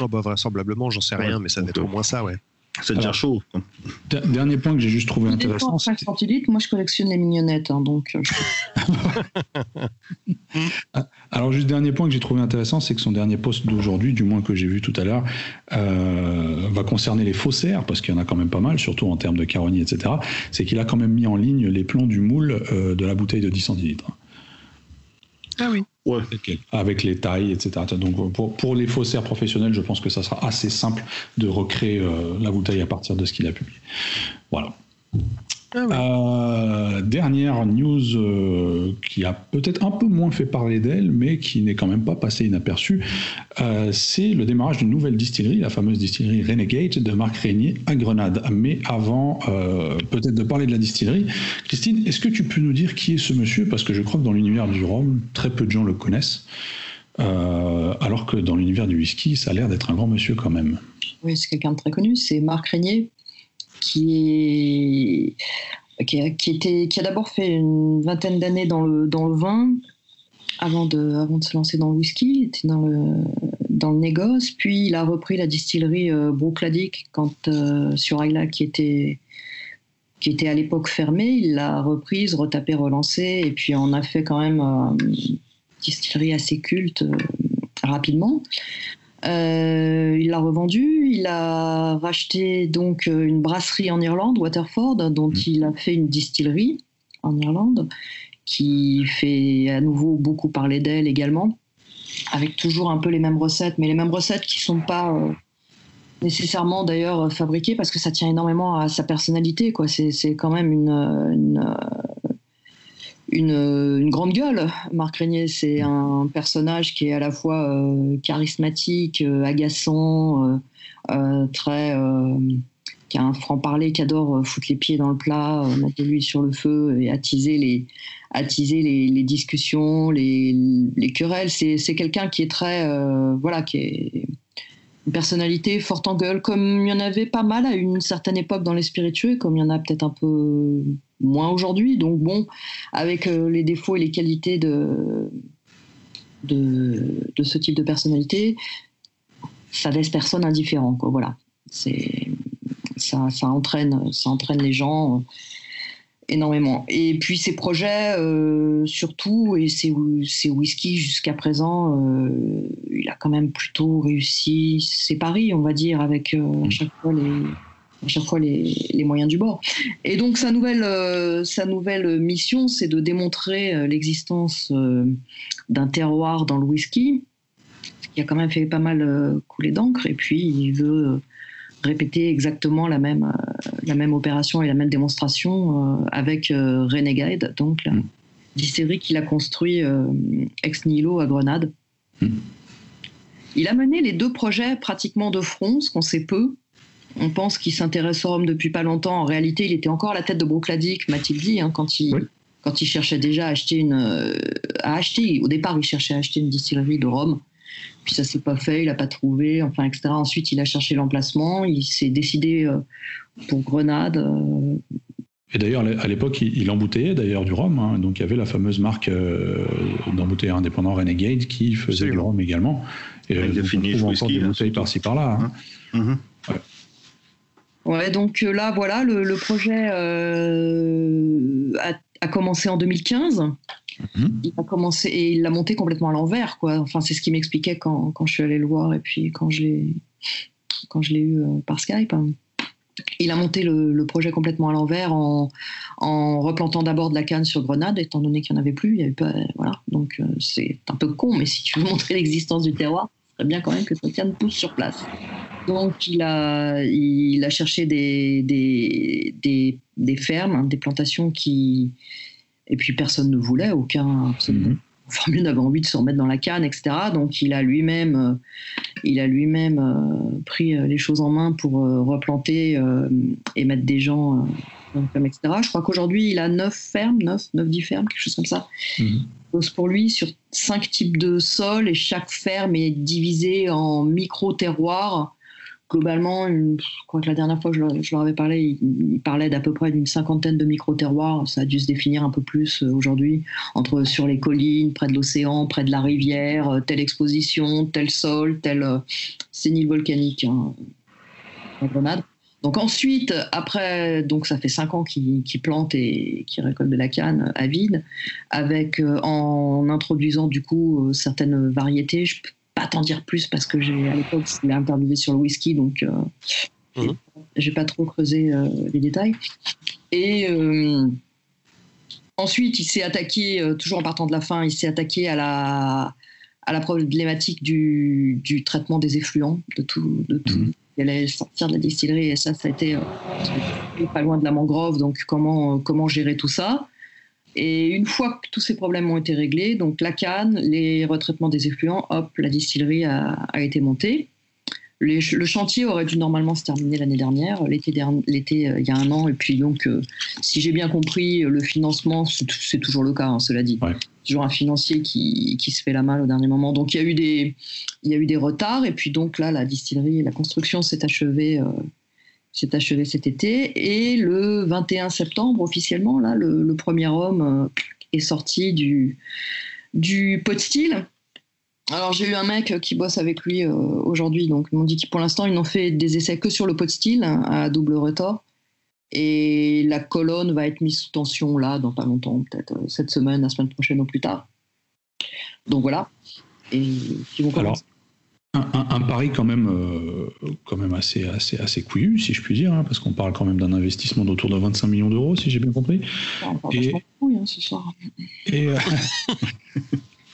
Oh bah, Vraisemblablement, j'en sais rien, mais ça va être au moins ça, ouais. C'est déjà chaud. Dernier point que j'ai juste trouvé intéressant. 5 centilitres, moi je collectionne les mignonnettes, hein, donc. Euh, Alors juste dernier point que j'ai trouvé intéressant, c'est que son dernier poste d'aujourd'hui, du moins que j'ai vu tout à l'heure, euh, va concerner les faussaires, parce qu'il y en a quand même pas mal, surtout en termes de carognier, etc. C'est qu'il a quand même mis en ligne les plans du moule euh, de la bouteille de 10 centilitres. Ah oui. Avec les tailles, etc. Donc pour, pour, les faussaires professionnels, je pense que ça sera assez simple de recréer euh, la bouteille à partir de ce qu'il a publié. Voilà. Ah euh, dernière news euh, qui a peut-être un peu moins fait parler d'elle, mais qui n'est quand même pas passée inaperçue, euh, c'est le démarrage d'une nouvelle distillerie, la fameuse distillerie Renegade de Marc Régnier à Grenade. Mais avant peut-être de parler de la distillerie, Christine, est-ce que tu peux nous dire qui est ce monsieur? Parce que je crois que dans l'univers du rhum, très peu de gens le connaissent. alors que dans l'univers du whisky, ça a l'air d'être un grand monsieur quand même. Oui, c'est quelqu'un de très connu, c'est Marc Régnier, qui, qui, a, était, qui a d'abord fait une vingtaine d'années dans le, dans le vin, avant de, avant de se lancer dans le whisky. Il était dans le, dans le négoce. Puis il a repris la distillerie euh, quand, euh, sur qui était, qui était à l'époque fermée. Il l'a reprise, retapée, relancée, et puis on a fait quand même euh, une distillerie assez culte euh, rapidement. Euh, il l'a revendu. Il a racheté donc euh, une brasserie en Irlande, Waterford, dont mmh. il a fait une distillerie en Irlande, qui fait à nouveau beaucoup parler d'elle également, avec toujours un peu les mêmes recettes, mais les mêmes recettes qui sont pas euh, nécessairement d'ailleurs fabriquées parce que ça tient énormément à sa personnalité. Quoi. C'est, quand même une, une, grande gueule. Marc Régnier, c'est un personnage qui est à la fois euh, charismatique, euh, agaçant, euh, très, qui a un franc-parler, qui adore foutre les pieds dans le plat, mettre l'huile sur le feu et attiser les, attiser les, discussions, les, les querelles. C'est, quelqu'un qui est très, voilà, qui est une personnalité forte en gueule, comme il y en avait pas mal à une certaine époque dans les spiritueux, comme il y en a peut-être un peu moins aujourd'hui. Donc bon, avec euh, les défauts et les qualités de, de, ce type de personnalité, ça laisse personne indifférent. Quoi. Voilà, c'est ça, ça, entraîne, ça entraîne les gens euh, énormément. Et puis ses projets, euh, surtout, et ses, whisky jusqu'à présent, il a quand même plutôt réussi ses paris, on va dire, avec à chaque fois les à chaque fois les, les, moyens du bord. Et donc sa nouvelle, euh, sa nouvelle mission, c'est de démontrer euh, l'existence euh, d'un terroir dans le whisky, qui a quand même fait pas mal couler d'encre, et puis il veut répéter exactement la même, la même opération et la même démonstration avec Renegade, donc la mm. distillerie qu'il a construit ex nihilo à Grenade. Mm. Il a mené les deux projets pratiquement de front, ce qu'on sait peu, on pense qu'il s'intéresse au Rhum depuis pas longtemps. En réalité, il était encore à la tête de Brookladic, m'a-t-il dit, hein, quand, il, quand il cherchait déjà à acheter une. Euh, à acheter, au départ, il cherchait à acheter une distillerie de Rhum. Puis ça s'est pas fait, il n'a pas trouvé, enfin, etc. Ensuite, il a cherché l'emplacement, il s'est décidé euh, pour Grenade. Euh. Et d'ailleurs, à l'époque, il embouteillait d'ailleurs du rhum. Hein. Donc, il y avait la fameuse marque d'embouteilleur indépendant Renegade qui faisait du rhum également. Et il a fini des hein, bouteilles par-ci par-là. Hein. Mm-hmm. Ouais, donc euh, là, voilà, le, projet euh, a, commencé en 2015. Mhm. Il a commencé et il l'a monté complètement à l'envers, quoi. Enfin, c'est ce qu'il m'expliquait quand, quand, je suis allé le voir et puis quand je l'ai eu euh, par Skype. Il a monté le, projet complètement à l'envers en, en, replantant d'abord de la canne sur Grenade, étant donné qu'il n'y en avait plus. Voilà. Donc c'est un peu con, mais si tu veux montrer l'existence du terroir, ce serait bien quand même que ça tienne pousse sur place. Donc, il a, il a cherché des, des, des, fermes, des plantations qui. Et puis, personne ne voulait, aucun, absolument. Mhm. Formule avait envie de se remettre dans la canne, etc. Donc il a lui-même, il a lui-même pris les choses en main pour replanter et mettre des gens etc. Je crois qu'aujourd'hui, il a 9 fermes, 9, 9, 10 fermes, quelque chose comme ça. Mhm. Pour lui, sur 5 types de sols, et chaque ferme est divisée en micro-terroirs. Globalement, je crois que la dernière fois que je leur, avais parlé, il, parlait d'à peu près d'une cinquantaine de micro-terroirs. Ça a dû se définir un peu plus euh, aujourd'hui, entre sur les collines, près de l'océan, près de la rivière, euh, telle exposition, tel sol, tel euh, sénile volcanique hein, en Grenade. Donc ensuite, après, donc ça fait cinq ans qu'il plante et qu'il récolte de la canne à vide, avec euh, en introduisant du coup euh, certaines variétés. Pas t'en dire plus parce que j'ai à l'époque je l'ai interviewé sur le whisky, donc euh, mhm. j'ai pas trop creusé les détails. Et ensuite, il s'est attaqué, toujours en partant de la fin, il s'est attaqué à la à la problématique du, du, traitement des effluents, de tout, de tout, mhm elle allait sortir de la distillerie et ça, ça a été euh, pas loin de la mangrove. Donc, comment, euh, comment gérer tout ça Et une fois que tous ces problèmes ont été réglés, donc la canne, les retraitements des effluents, hop, la distillerie a, a été montée le chantier aurait dû normalement se terminer l'année dernière, l'été, l'été euh, il y a un an. Et puis donc, euh, si j'ai bien compris, le financement, c'est, toujours le cas, hein, cela dit. Toujours un financier qui, qui, se fait la malle au dernier moment. Donc il y a eu des, il y a eu des retards. Et puis donc là, la distillerie, la construction s'est achevée, euh, s'est achevée cet été. Et le 21 septembre, officiellement, là, le, premier homme est sorti du, du pot style alors j'ai eu un mec qui bosse avec lui euh, aujourd'hui, donc ils m'ont dit que pour l'instant ils n'ont fait des essais que sur le pot style hein, à double retort. Et la colonne va être mise sous tension là dans pas longtemps, peut-être euh, cette semaine, la semaine prochaine ou plus tard. Donc voilà. Et ils vont Alors, un, pari quand même, euh, quand même assez, assez, assez couillu, si je puis dire, hein, parce qu'on parle quand même d'un investissement d'autour de 25 millions d'euros, si j'ai bien compris. on parle et, couille, hein, ce soir. Et,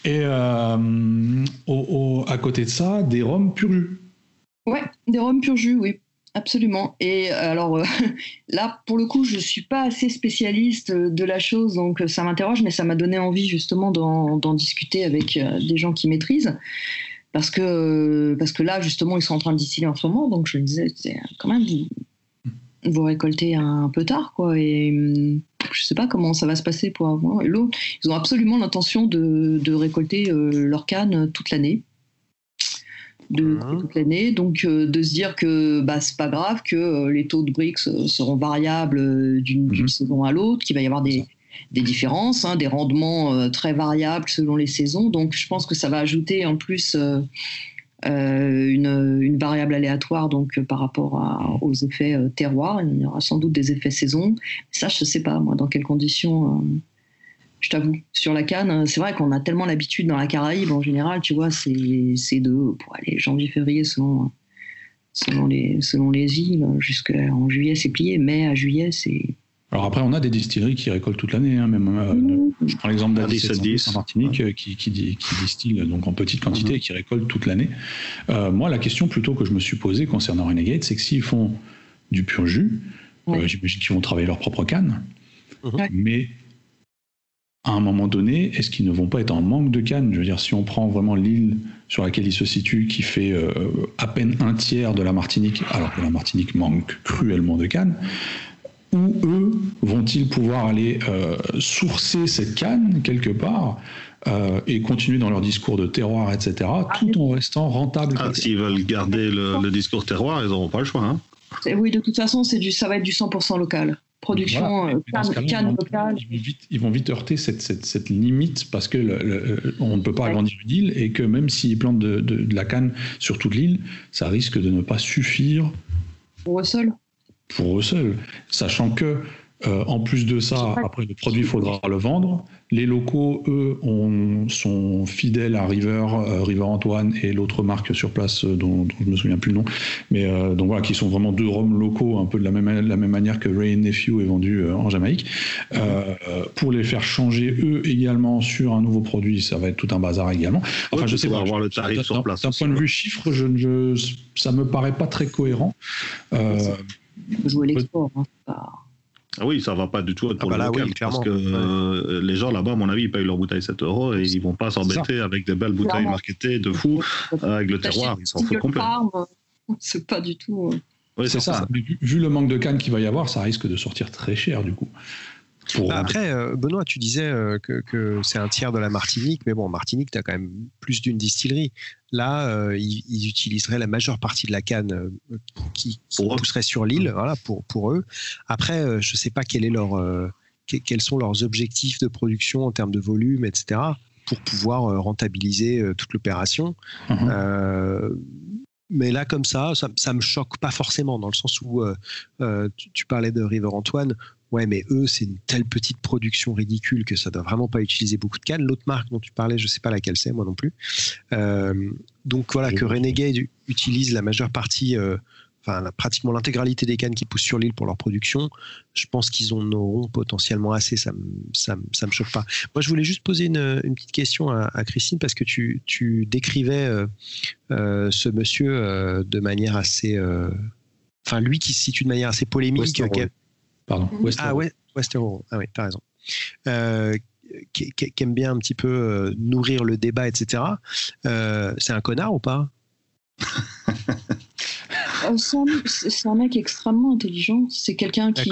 Et euh, à côté de ça, des rhums pur jus. Ouais, des rhums pur jus, oui. Absolument. Et alors euh, là, pour le coup, je ne suis pas assez spécialiste de la chose, donc ça m'interroge, mais ça m'a donné envie justement d'en discuter avec euh, des gens qui maîtrisent. Parce que, parce que là, justement, ils sont en train de distiller en ce moment, donc je me disais, c'est quand même, vous, vous récoltez un peu tard, quoi. Et hum, je ne sais pas comment ça va se passer pour avoir. ils ont absolument l'intention de, récolter euh, leur canne toute l'année. De, ah. toute l'année, donc euh, de se dire que bah, c'est pas grave, que euh, les taux de BRICS seront variables d'une mhm. saison à l'autre, qu'il va y avoir des, différences, hein, des rendements très variables selon les saisons. Donc je pense que ça va ajouter en plus euh, une, variable aléatoire donc euh, par rapport aux effets euh, terroirs. Il y aura sans doute des effets saison. Ça, je ne sais pas, moi, dans quelles conditions. je t'avoue, sur la canne, c'est vrai qu'on a tellement l'habitude dans la Caraïbe, en général, tu vois, c'est de pour aller janvier-février selon, selon, les, selon les îles, jusqu'en juillet, c'est plié, mai à juillet, c'est alors après, on a des distilleries qui récoltent toute l'année. Hein, même, euh, je prends l'exemple d'Addis en Martinique euh, qui, qui, qui, distille donc en petite quantité et qui récolte toute l'année. Euh, moi, la question plutôt que je me suis posée concernant Renegade, c'est que s'ils font du pur jus, j'imagine qu'ils vont travailler leur propre canne. Mais à un moment donné, est-ce qu'ils ne vont pas être en manque de canne? Je veux dire, si on prend vraiment l'île sur laquelle ils se situent, qui fait à peine un tiers de la Martinique, alors que la Martinique manque cruellement de canne, où eux vont-ils pouvoir aller euh, sourcer cette canne quelque part euh, et continuer dans leur discours de terroir, etc., tout en restant rentable ah, S'ils veulent garder le, discours terroir, ils n'auront pas le choix. Hein. Oui, de toute façon, c'est du, ça va être du 100% local. Production euh, canne, locale. Ils vont, vite, heurter cette, cette, limite parce que on ne peut pas agrandir une île et que même s'ils plantent de, de, la canne sur toute l'île, ça risque de ne pas suffire. Pour eux seuls pour eux seuls, sachant que euh, en plus de ça, après le produit, il faudra le vendre. Les locaux, eux, sont fidèles à River, euh, River Antoine et l'autre marque sur place euh, dont, je ne me souviens plus le nom. Mais donc voilà, qui sont vraiment deux rhums locaux, un peu de la même, la même manière que Ray Nephew est vendu en Jamaïque. pour les faire changer eux également sur un nouveau produit, ça va être tout un bazar également. Enfin, je sais pas. Avoir le tarif sur place. D'un point de vue chiffre, je, je, ça me paraît pas très cohérent. Jouer l'export. Hein, Ah oui, ça va pas du tout être Ah pour bah le là, oui, local, parce que euh, les gens là-bas, à mon avis, ils payent leur bouteille 7 euros et ils vont pas s'embêter avec des belles bouteilles Clairement. marketées de fou euh, avec le terroir, ils s'en foutent euh, c'est pas du tout. euh, Oui, C'est ça. Vu- Vu le manque de cannes qu'il va y avoir, ça risque de sortir très cher du coup. Pour- Bah, Après, euh, Benoît, tu disais euh, que, que c'est un tiers de la Martinique, mais bon, Martinique, tu as quand même plus d'une distillerie. Là, euh, ils, ils utiliseraient la majeure partie de la canne qui, qui pousserait sur l'île, voilà, pour, pour eux. Après, je ne sais pas quel est leur, euh, que- quels sont leurs objectifs de production en termes de volume, etc., pour pouvoir rentabiliser toute l'opération. Mhm. Euh, mais là, comme ça, ça, ça me choque pas forcément, dans le sens où euh, tu, tu parlais de River Antoine. Ouais, mais eux, c'est une telle petite production ridicule que ça doit vraiment pas utiliser beaucoup de cannes. L'autre marque dont tu parlais, je sais pas laquelle c'est, moi non plus. Euh, donc voilà, que Renegade utilise la majeure partie, euh, enfin la- pratiquement l'intégralité des cannes qui poussent sur l'île pour leur production, je pense qu'ils en auront potentiellement assez. Ça me, ça, me- ça me choque pas. Moi, je voulais juste poser une, une petite question à, à Christine parce que tu, tu décrivais euh, ce monsieur de manière assez, enfin lui qui se situe de manière assez polémique. Pardon. Mhm. Western. ah ouais, Western Ah oui, t'as raison. Euh, qui, qui- qui aime bien un petit peu euh, nourrir le débat, etc. Euh, c'est un connard ou pas? C'est un, c'est- un mec extrêmement intelligent. C'est quelqu'un qui,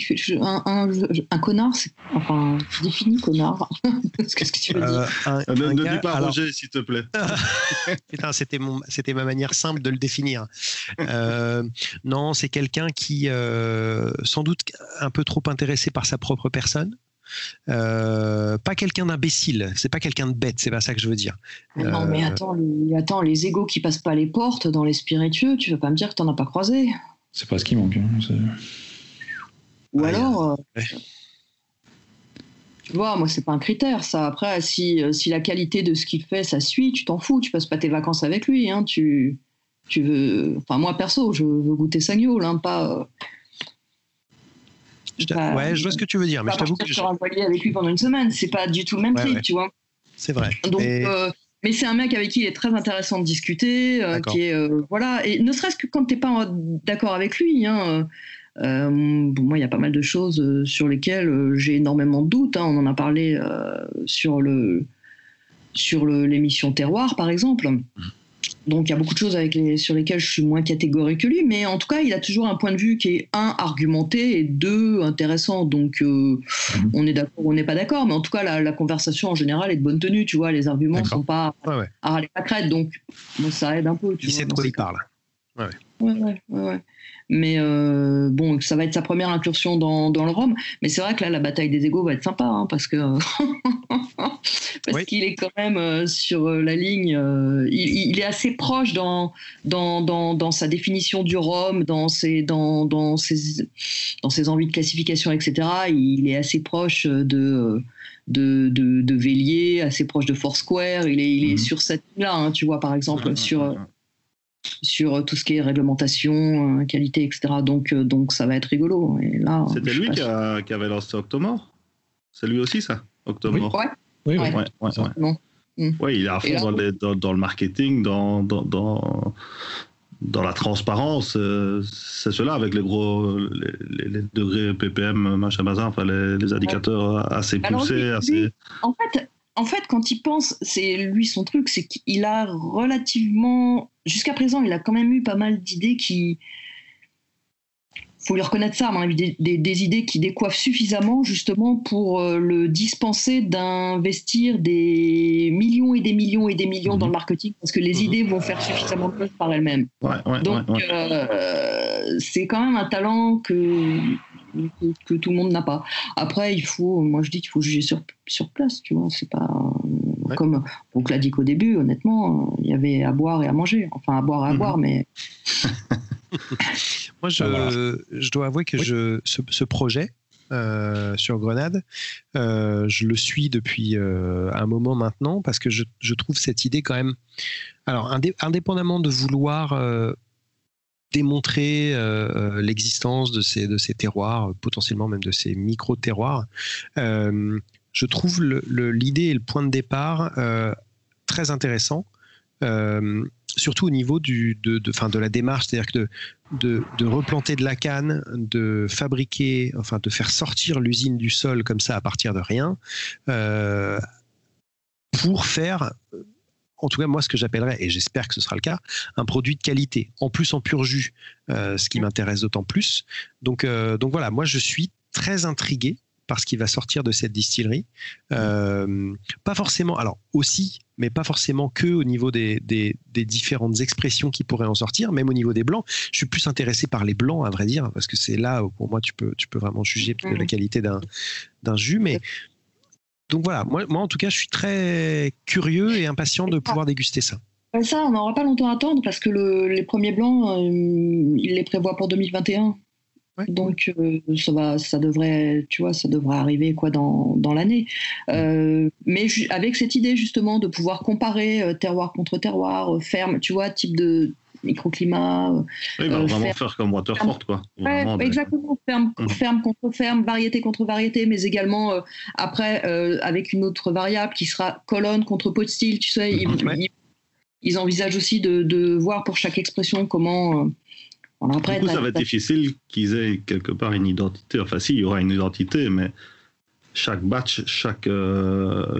fait un, un, un connard. c'est- Enfin, définis connard. Qu'est-ce que tu veux dire Euh, un- Euh, Ne, un ne gars- dis pas alors- Roger, s'il te plaît. Putain, c'était mon, c'était ma manière simple de le définir. Euh, non, c'est quelqu'un qui, euh, sans doute, un peu trop intéressé par sa propre personne. Euh, pas quelqu'un d'imbécile. C'est pas quelqu'un de bête. C'est pas ça que je veux dire. Non, mais Euh, attends les, attends, les égaux qui passent pas les portes dans les spiritueux, tu vas pas me dire que t'en as pas croisé? C'est pas ce qui manque. hein. C'est- Ou Ah, alors. euh, ouais. Tu vois, moi, c'est pas un critère, ça. Après, si, si la qualité de ce qu'il fait, ça suit, tu t'en fous. Tu passes pas tes vacances avec lui. Hein, tu, tu veux. Enfin, moi, perso, je veux goûter sa gueule, hein, pas. Je pas- ouais, je vois ce que tu veux dire, mais je t'avoue que je- voilier avec lui pendant une semaine. C'est pas du tout le même Ouais, ouais. tu vois. c'est vrai. Donc, Et- euh, mais c'est un mec avec qui il est très intéressant de discuter, euh, qui est euh, voilà, et ne serait-ce que quand t'es pas d'accord avec lui. Hein, bon, moi, il y a pas mal de choses sur lesquelles j'ai énormément de doutes. hein. on en a parlé sur le sur l'émission Terroir, par exemple. Donc il y a beaucoup de choses avec les, sur lesquelles je suis moins catégorique que lui, mais en tout cas il a toujours un point de vue qui est un argumenté et deux intéressant. Donc euh, on est d'accord, on n'est pas d'accord, mais en tout cas la, la conversation en général est de bonne tenue, tu vois. Les arguments D'accord. sont pas Ouais, ouais. à râler la crête, donc ça aide un peu. Tu Il vois, sait de quoi il parle. Ouais, ouais, ouais, ouais. Mais euh, bon, ça va être sa première incursion dans, dans le Rhum. Mais c'est vrai que là, la bataille des égaux va être sympa, hein, parce que parce Oui. qu'il est quand même euh, sur euh, la ligne. euh, il, il est assez proche dans dans, dans, dans sa définition du Rhum, dans ses dans, dans ses dans ses envies de classification, etc. Il est assez proche de de, de, de Vélier, assez proche de Foursquare. Il est, il est Mhm. sur cette ligne-là, hein, tu vois, par exemple, sur. Sur tout ce qui est réglementation, euh, qualité, etc. Donc, euh, donc ça va être rigolo. Et là, C'était lui qui, sûre. a- qui avait lancé Octomore C'est lui aussi, ça Octomore Ouais, Oui, oui. Ouais. Ouais, ouais, ouais. non. Ouais, il est à fond là- dans, les- dans- dans le marketing, dans, dans, dans, dans la transparence. euh, c'est cela avec les gros les, les- les degrés ppm, machin, bazar, enfin les, les indicateurs assez Alors, poussés. lui- assez... lui- En fait, en fait, quand il pense, c'est lui son truc, c'est qu'il a relativement, jusqu'à présent, il a quand même eu pas mal d'idées qui, faut lui reconnaître ça, des, des- des idées qui décoiffent suffisamment justement pour euh, le dispenser d'investir des millions et des millions et des millions Mhm. dans le marketing, parce que les Mhm. idées vont faire suffisamment de choses par elles-mêmes. Ouais, ouais, Donc, ouais. euh, c'est quand même un talent que, que, que tout le monde n'a pas. Après, il faut, moi je dis qu'il faut juger sur, sur place, tu vois. C'est pas Ouais. comme on l'a dit qu'au début, honnêtement, il y avait à boire et à manger. Enfin, à boire et à Mhm. boire, mais Moi, je, Ah, voilà. je dois avouer que Oui. je, ce, ce projet euh, sur Grenade, euh, je le suis depuis euh, un moment maintenant parce que je, je trouve cette idée quand même. Alors, indé- indépendamment de vouloir euh, démontrer euh, l'existence de ces, de ces terroirs, potentiellement même de ces micro-terroirs, euh, je trouve l'idée et le point de départ euh, très intéressant. euh, surtout au niveau du, de, de, fin, de la démarche, c'est-à-dire que de, de, de, replanter de la canne, de fabriquer, enfin de faire sortir l'usine du sol comme ça à partir de rien, euh, pour faire en tout cas moi ce que j'appellerais, et j'espère que ce sera le cas, un produit de qualité, en plus en pur jus, euh, ce qui m'intéresse d'autant plus. Donc, euh, donc voilà, moi je suis très intrigué par ce qui va sortir de cette distillerie. Euh, pas forcément, alors aussi, mais pas forcément que au niveau des, des, des, différentes expressions qui pourraient en sortir, même au niveau des blancs. Je suis plus intéressé par les blancs, à vrai dire, parce que c'est là où pour moi tu peux, tu peux vraiment juger de la qualité d'un jus. Mais, donc voilà, moi, moi, en tout cas, je suis très curieux et impatient de pouvoir déguster ça. Ça, on n'aura pas longtemps à attendre parce que le, les premiers blancs, euh, il les prévoit pour 2021. Ouais. Donc euh, ça va, ça devrait, tu vois, ça devrait arriver quoi dans, dans l'année. Euh, mais avec cette idée justement de pouvoir comparer euh, terroir contre terroir, ferme, tu vois, type de microclimat. Oui, bah, euh, vraiment ferme, faire comme Waterford, quoi. Ouais, exactement, ferme, mmh. ferme, contre ferme, variété contre variété, mais également euh, après euh, avec une autre variable qui sera colonne contre pot de style. Tu sais, ils, ouais. ils, ils, envisagent aussi de, de, voir pour chaque expression comment. après, du coup, ça va être difficile qu'ils aient quelque part une identité. Enfin, si, il y aura une identité, mais chaque batch, chaque,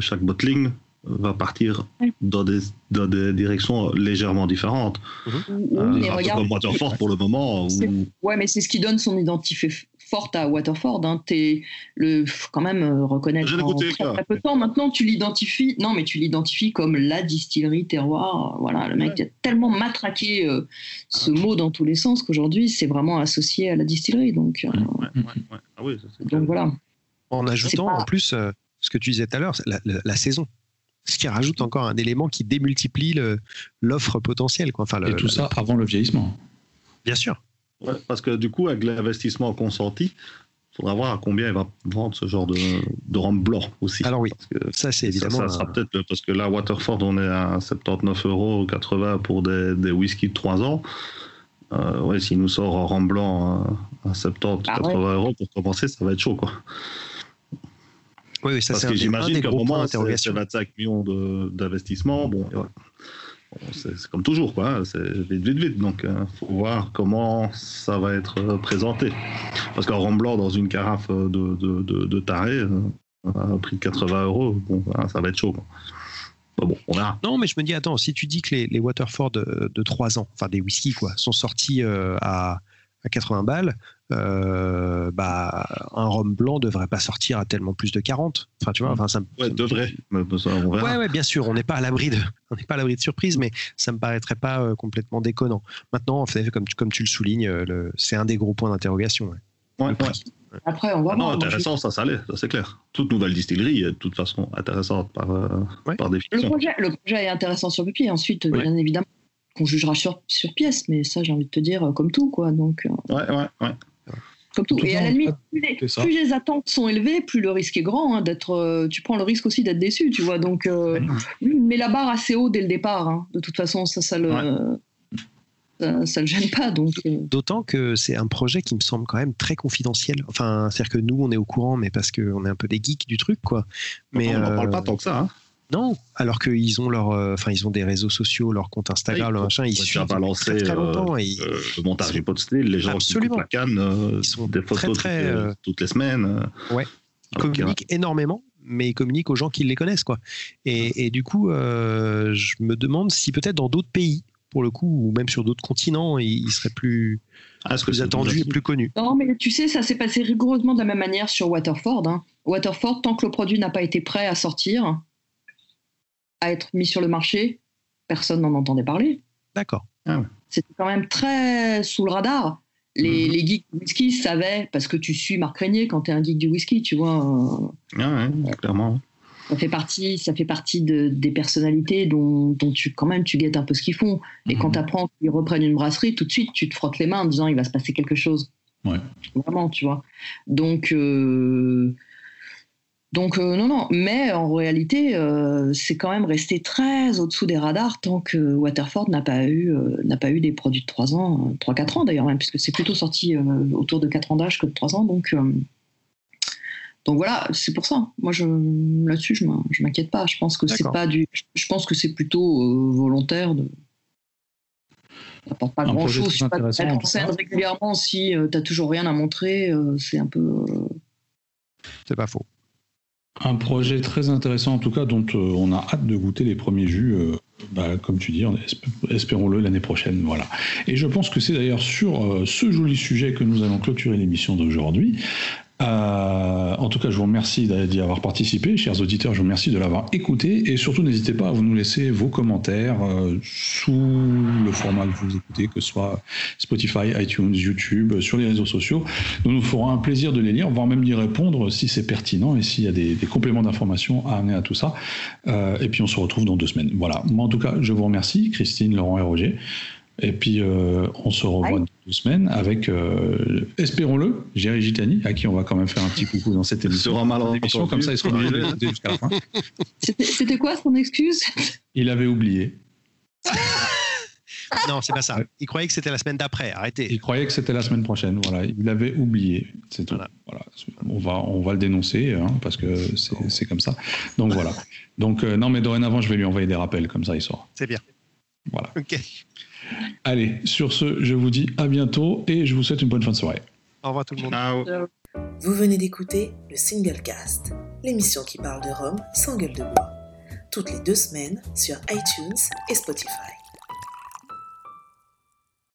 chaque bottling va partir dans des, dans des directions légèrement différentes. Mmh. Euh, mais regarde, comme Waterford pour le moment. Où... Ouais, mais c'est ce qui donne son identité forte à Waterford. Hein. Es le, quand même euh, reconnaître en très, très, peu de temps. Maintenant, tu l'identifies. Non, mais tu l'identifies comme la distillerie terroir. Voilà, le mec ouais. a tellement matraqué euh, ce ah. mot dans tous les sens qu'aujourd'hui, c'est vraiment associé à la distillerie. Donc, euh, ouais, ah oui, donc voilà. En ajoutant pas... en plus ce que tu disais tout à l'heure, la, la, la saison ce qui rajoute encore un élément qui démultiplie l'offre potentielle. Quoi. Enfin, le, Et tout ça avant le vieillissement. Bien sûr. Ouais, parce que du coup, avec l'investissement consenti, il faudra voir à combien il va vendre ce genre de, de rhum blanc aussi. Alors oui, ça c'est évidemment. Ça, ça sera un... peut-être parce que là, Waterford, on est à 79 euros 80 pour des, des whisky de 3 ans. Euh, ouais, s'il nous sort un rhum blanc à 70, ah 80 ouais. euros pour commencer, ça va être chaud, quoi. Oui, oui, ça Parce que j'imagine qu'à un moment, c'est 25 millions d'investissement. Bon, ouais. bon c'est comme toujours, quoi. C'est vite, vite, vite. Donc, il euh, faut voir comment ça va être euh, présenté. Parce qu'un rhum blanc dans une carafe de, de, de, de taré, euh, à un prix de 80 euros, bon, ça va être chaud. Quoi. Bon, on. Non, mais je me dis, attends, si tu dis que les, les Waterford de, de 3 ans, enfin des whisky, quoi, sont sortis euh, à à 80 balles, euh, bah, un rhum blanc devrait pas sortir à tellement plus de 40. Enfin, tu vois, enfin, ça, ouais, ça devrait. Ouais, ouais, bien sûr, on n'est pas à l'abri de, on n'est pas à l'abri de surprise, mais ça me paraîtrait pas euh, complètement déconnant. Maintenant, en fait, comme tu, comme tu le soulignes, euh, c'est un des gros points d'interrogation. Ouais. Ouais, Après, on va ah Non, intéressant, ça, ça l'est, ça c'est clair. Toute nouvelle distillerie est de toute façon intéressante par, euh, par définition. Le projet, le projet, est intéressant sur le pied. Ensuite, bien évidemment, qu'on jugera sur, sur pièce, mais ça, j'ai envie de te dire, comme tout, quoi. Donc, ouais, ouais, ouais. Comme tout. tout Et à la limite, plus les, plus les, attentes sont élevées, plus le risque est grand. Hein, d'être, euh, tu prends le risque aussi d'être déçu, tu vois. Donc, euh, met la barre assez haut dès le départ. Hein. De toute façon, ça, ça le. Ouais. Ça, ça le gêne pas. Donc... D'autant que c'est un projet qui me semble quand même très confidentiel. Enfin, c'est-à-dire que nous, on est au courant, mais parce qu'on est un peu des geeks du truc, quoi. Mais, on n'en euh... parle pas tant que ça. Hein. Non, alors qu'ils ont leur, enfin euh, ils ont des réseaux sociaux, leur compte Instagram, oui, leur machin, ils suivent balancer, très, très longtemps. Euh, et ils, le montage du pot style, les gens absolument. qui la canne, euh, ils sont des photos très, très, toutes, les, toutes, les, semaines. Ouais. Ils communiquent énormément, mais ils communiquent aux gens qui les connaissent, quoi. Et, et du coup, euh, je me demande si peut-être dans d'autres pays, pour le coup, ou même sur d'autres continents, ils seraient plus, ah, plus attendus et plus connus. Non, mais tu sais, ça s'est passé rigoureusement de la même manière sur Waterford. Hein. Waterford, tant que le produit n'a pas été prêt à sortir, à être mis sur le marché, personne n'en entendait parler. D'accord. Ah ouais. C'était quand même très sous le radar. Les, mmh. les geeks du whisky savaient, parce que tu suis Marc Régnier quand tu es un geek du whisky, tu vois. Ah ouais, clairement. Ça fait partie, ça fait partie de, des personnalités dont, dont, tu, quand même, tu guettes un peu ce qu'ils font. Et mmh. quand tu apprends qu'ils reprennent une brasserie, tout de suite, tu te frottes les mains en disant il va se passer quelque chose. Ouais. Vraiment, tu vois. Donc, euh, donc euh, non, non, mais en réalité, euh, c'est quand même resté très au-dessous des radars tant que Waterford n'a pas eu euh, n'a pas eu des produits de 3 ans, 3-4 ans d'ailleurs même, puisque c'est plutôt sorti autour de 4 ans d'âge que de 3 ans. Donc, donc voilà, c'est pour ça. Moi, je, là-dessus, je m'inquiète pas. Je pense que c'est pas du. Je pense que c'est plutôt volontaire de. Ça n'apporte pas grand-chose. Tu pas être en scène régulièrement si tu n'as toujours rien à montrer. c'est un peu. C'est pas faux. Un projet très intéressant en tout cas, dont on a hâte de goûter les premiers jus bah, comme tu dis, espérons-le l'année prochaine. Voilà. Et je pense que c'est d'ailleurs sur euh, ce joli sujet que nous allons clôturer l'émission d'aujourd'hui. Euh, en tout cas, je vous remercie d'y avoir participé, chers auditeurs. Je vous remercie de l'avoir écouté et surtout n'hésitez pas à vous nous laisser vos commentaires euh, sous le format que vous écoutez, que ce soit Spotify, iTunes, YouTube, sur les réseaux sociaux. Nous nous ferons un plaisir de les lire, voire même d'y répondre si c'est pertinent et s'il y a des, compléments d'information à amener à tout ça. Euh, et puis on se retrouve dans deux semaines. Voilà. Moi, en tout cas, je vous remercie, Christine, Laurent et Roger. Et puis, euh, on se revoit dans deux semaines avec, euh, espérons-le, Jerry Gitani, à qui on va quand même faire un petit coucou dans cette émission. Sera mal émission, comme ça, il sera jusqu'à la fin. C'était quoi son excuse? Il avait oublié. non, c'est pas ça. Il croyait que c'était la semaine d'après. Arrêtez. Il croyait que c'était la semaine prochaine. Voilà, il avait oublié. C'est tout. Voilà. On va, on va le dénoncer hein, parce que c'est comme ça. Donc voilà. Donc euh, non, mais dorénavant, je vais lui envoyer des rappels comme ça, il sort. C'est bien. Voilà. Ok. Allez, sur ce, je vous dis à bientôt et je vous souhaite une bonne fin de soirée. Au revoir tout le monde. Vous venez d'écouter le Single Cast, l'émission qui parle de Rome sans gueule de bois, toutes les deux semaines sur iTunes et Spotify.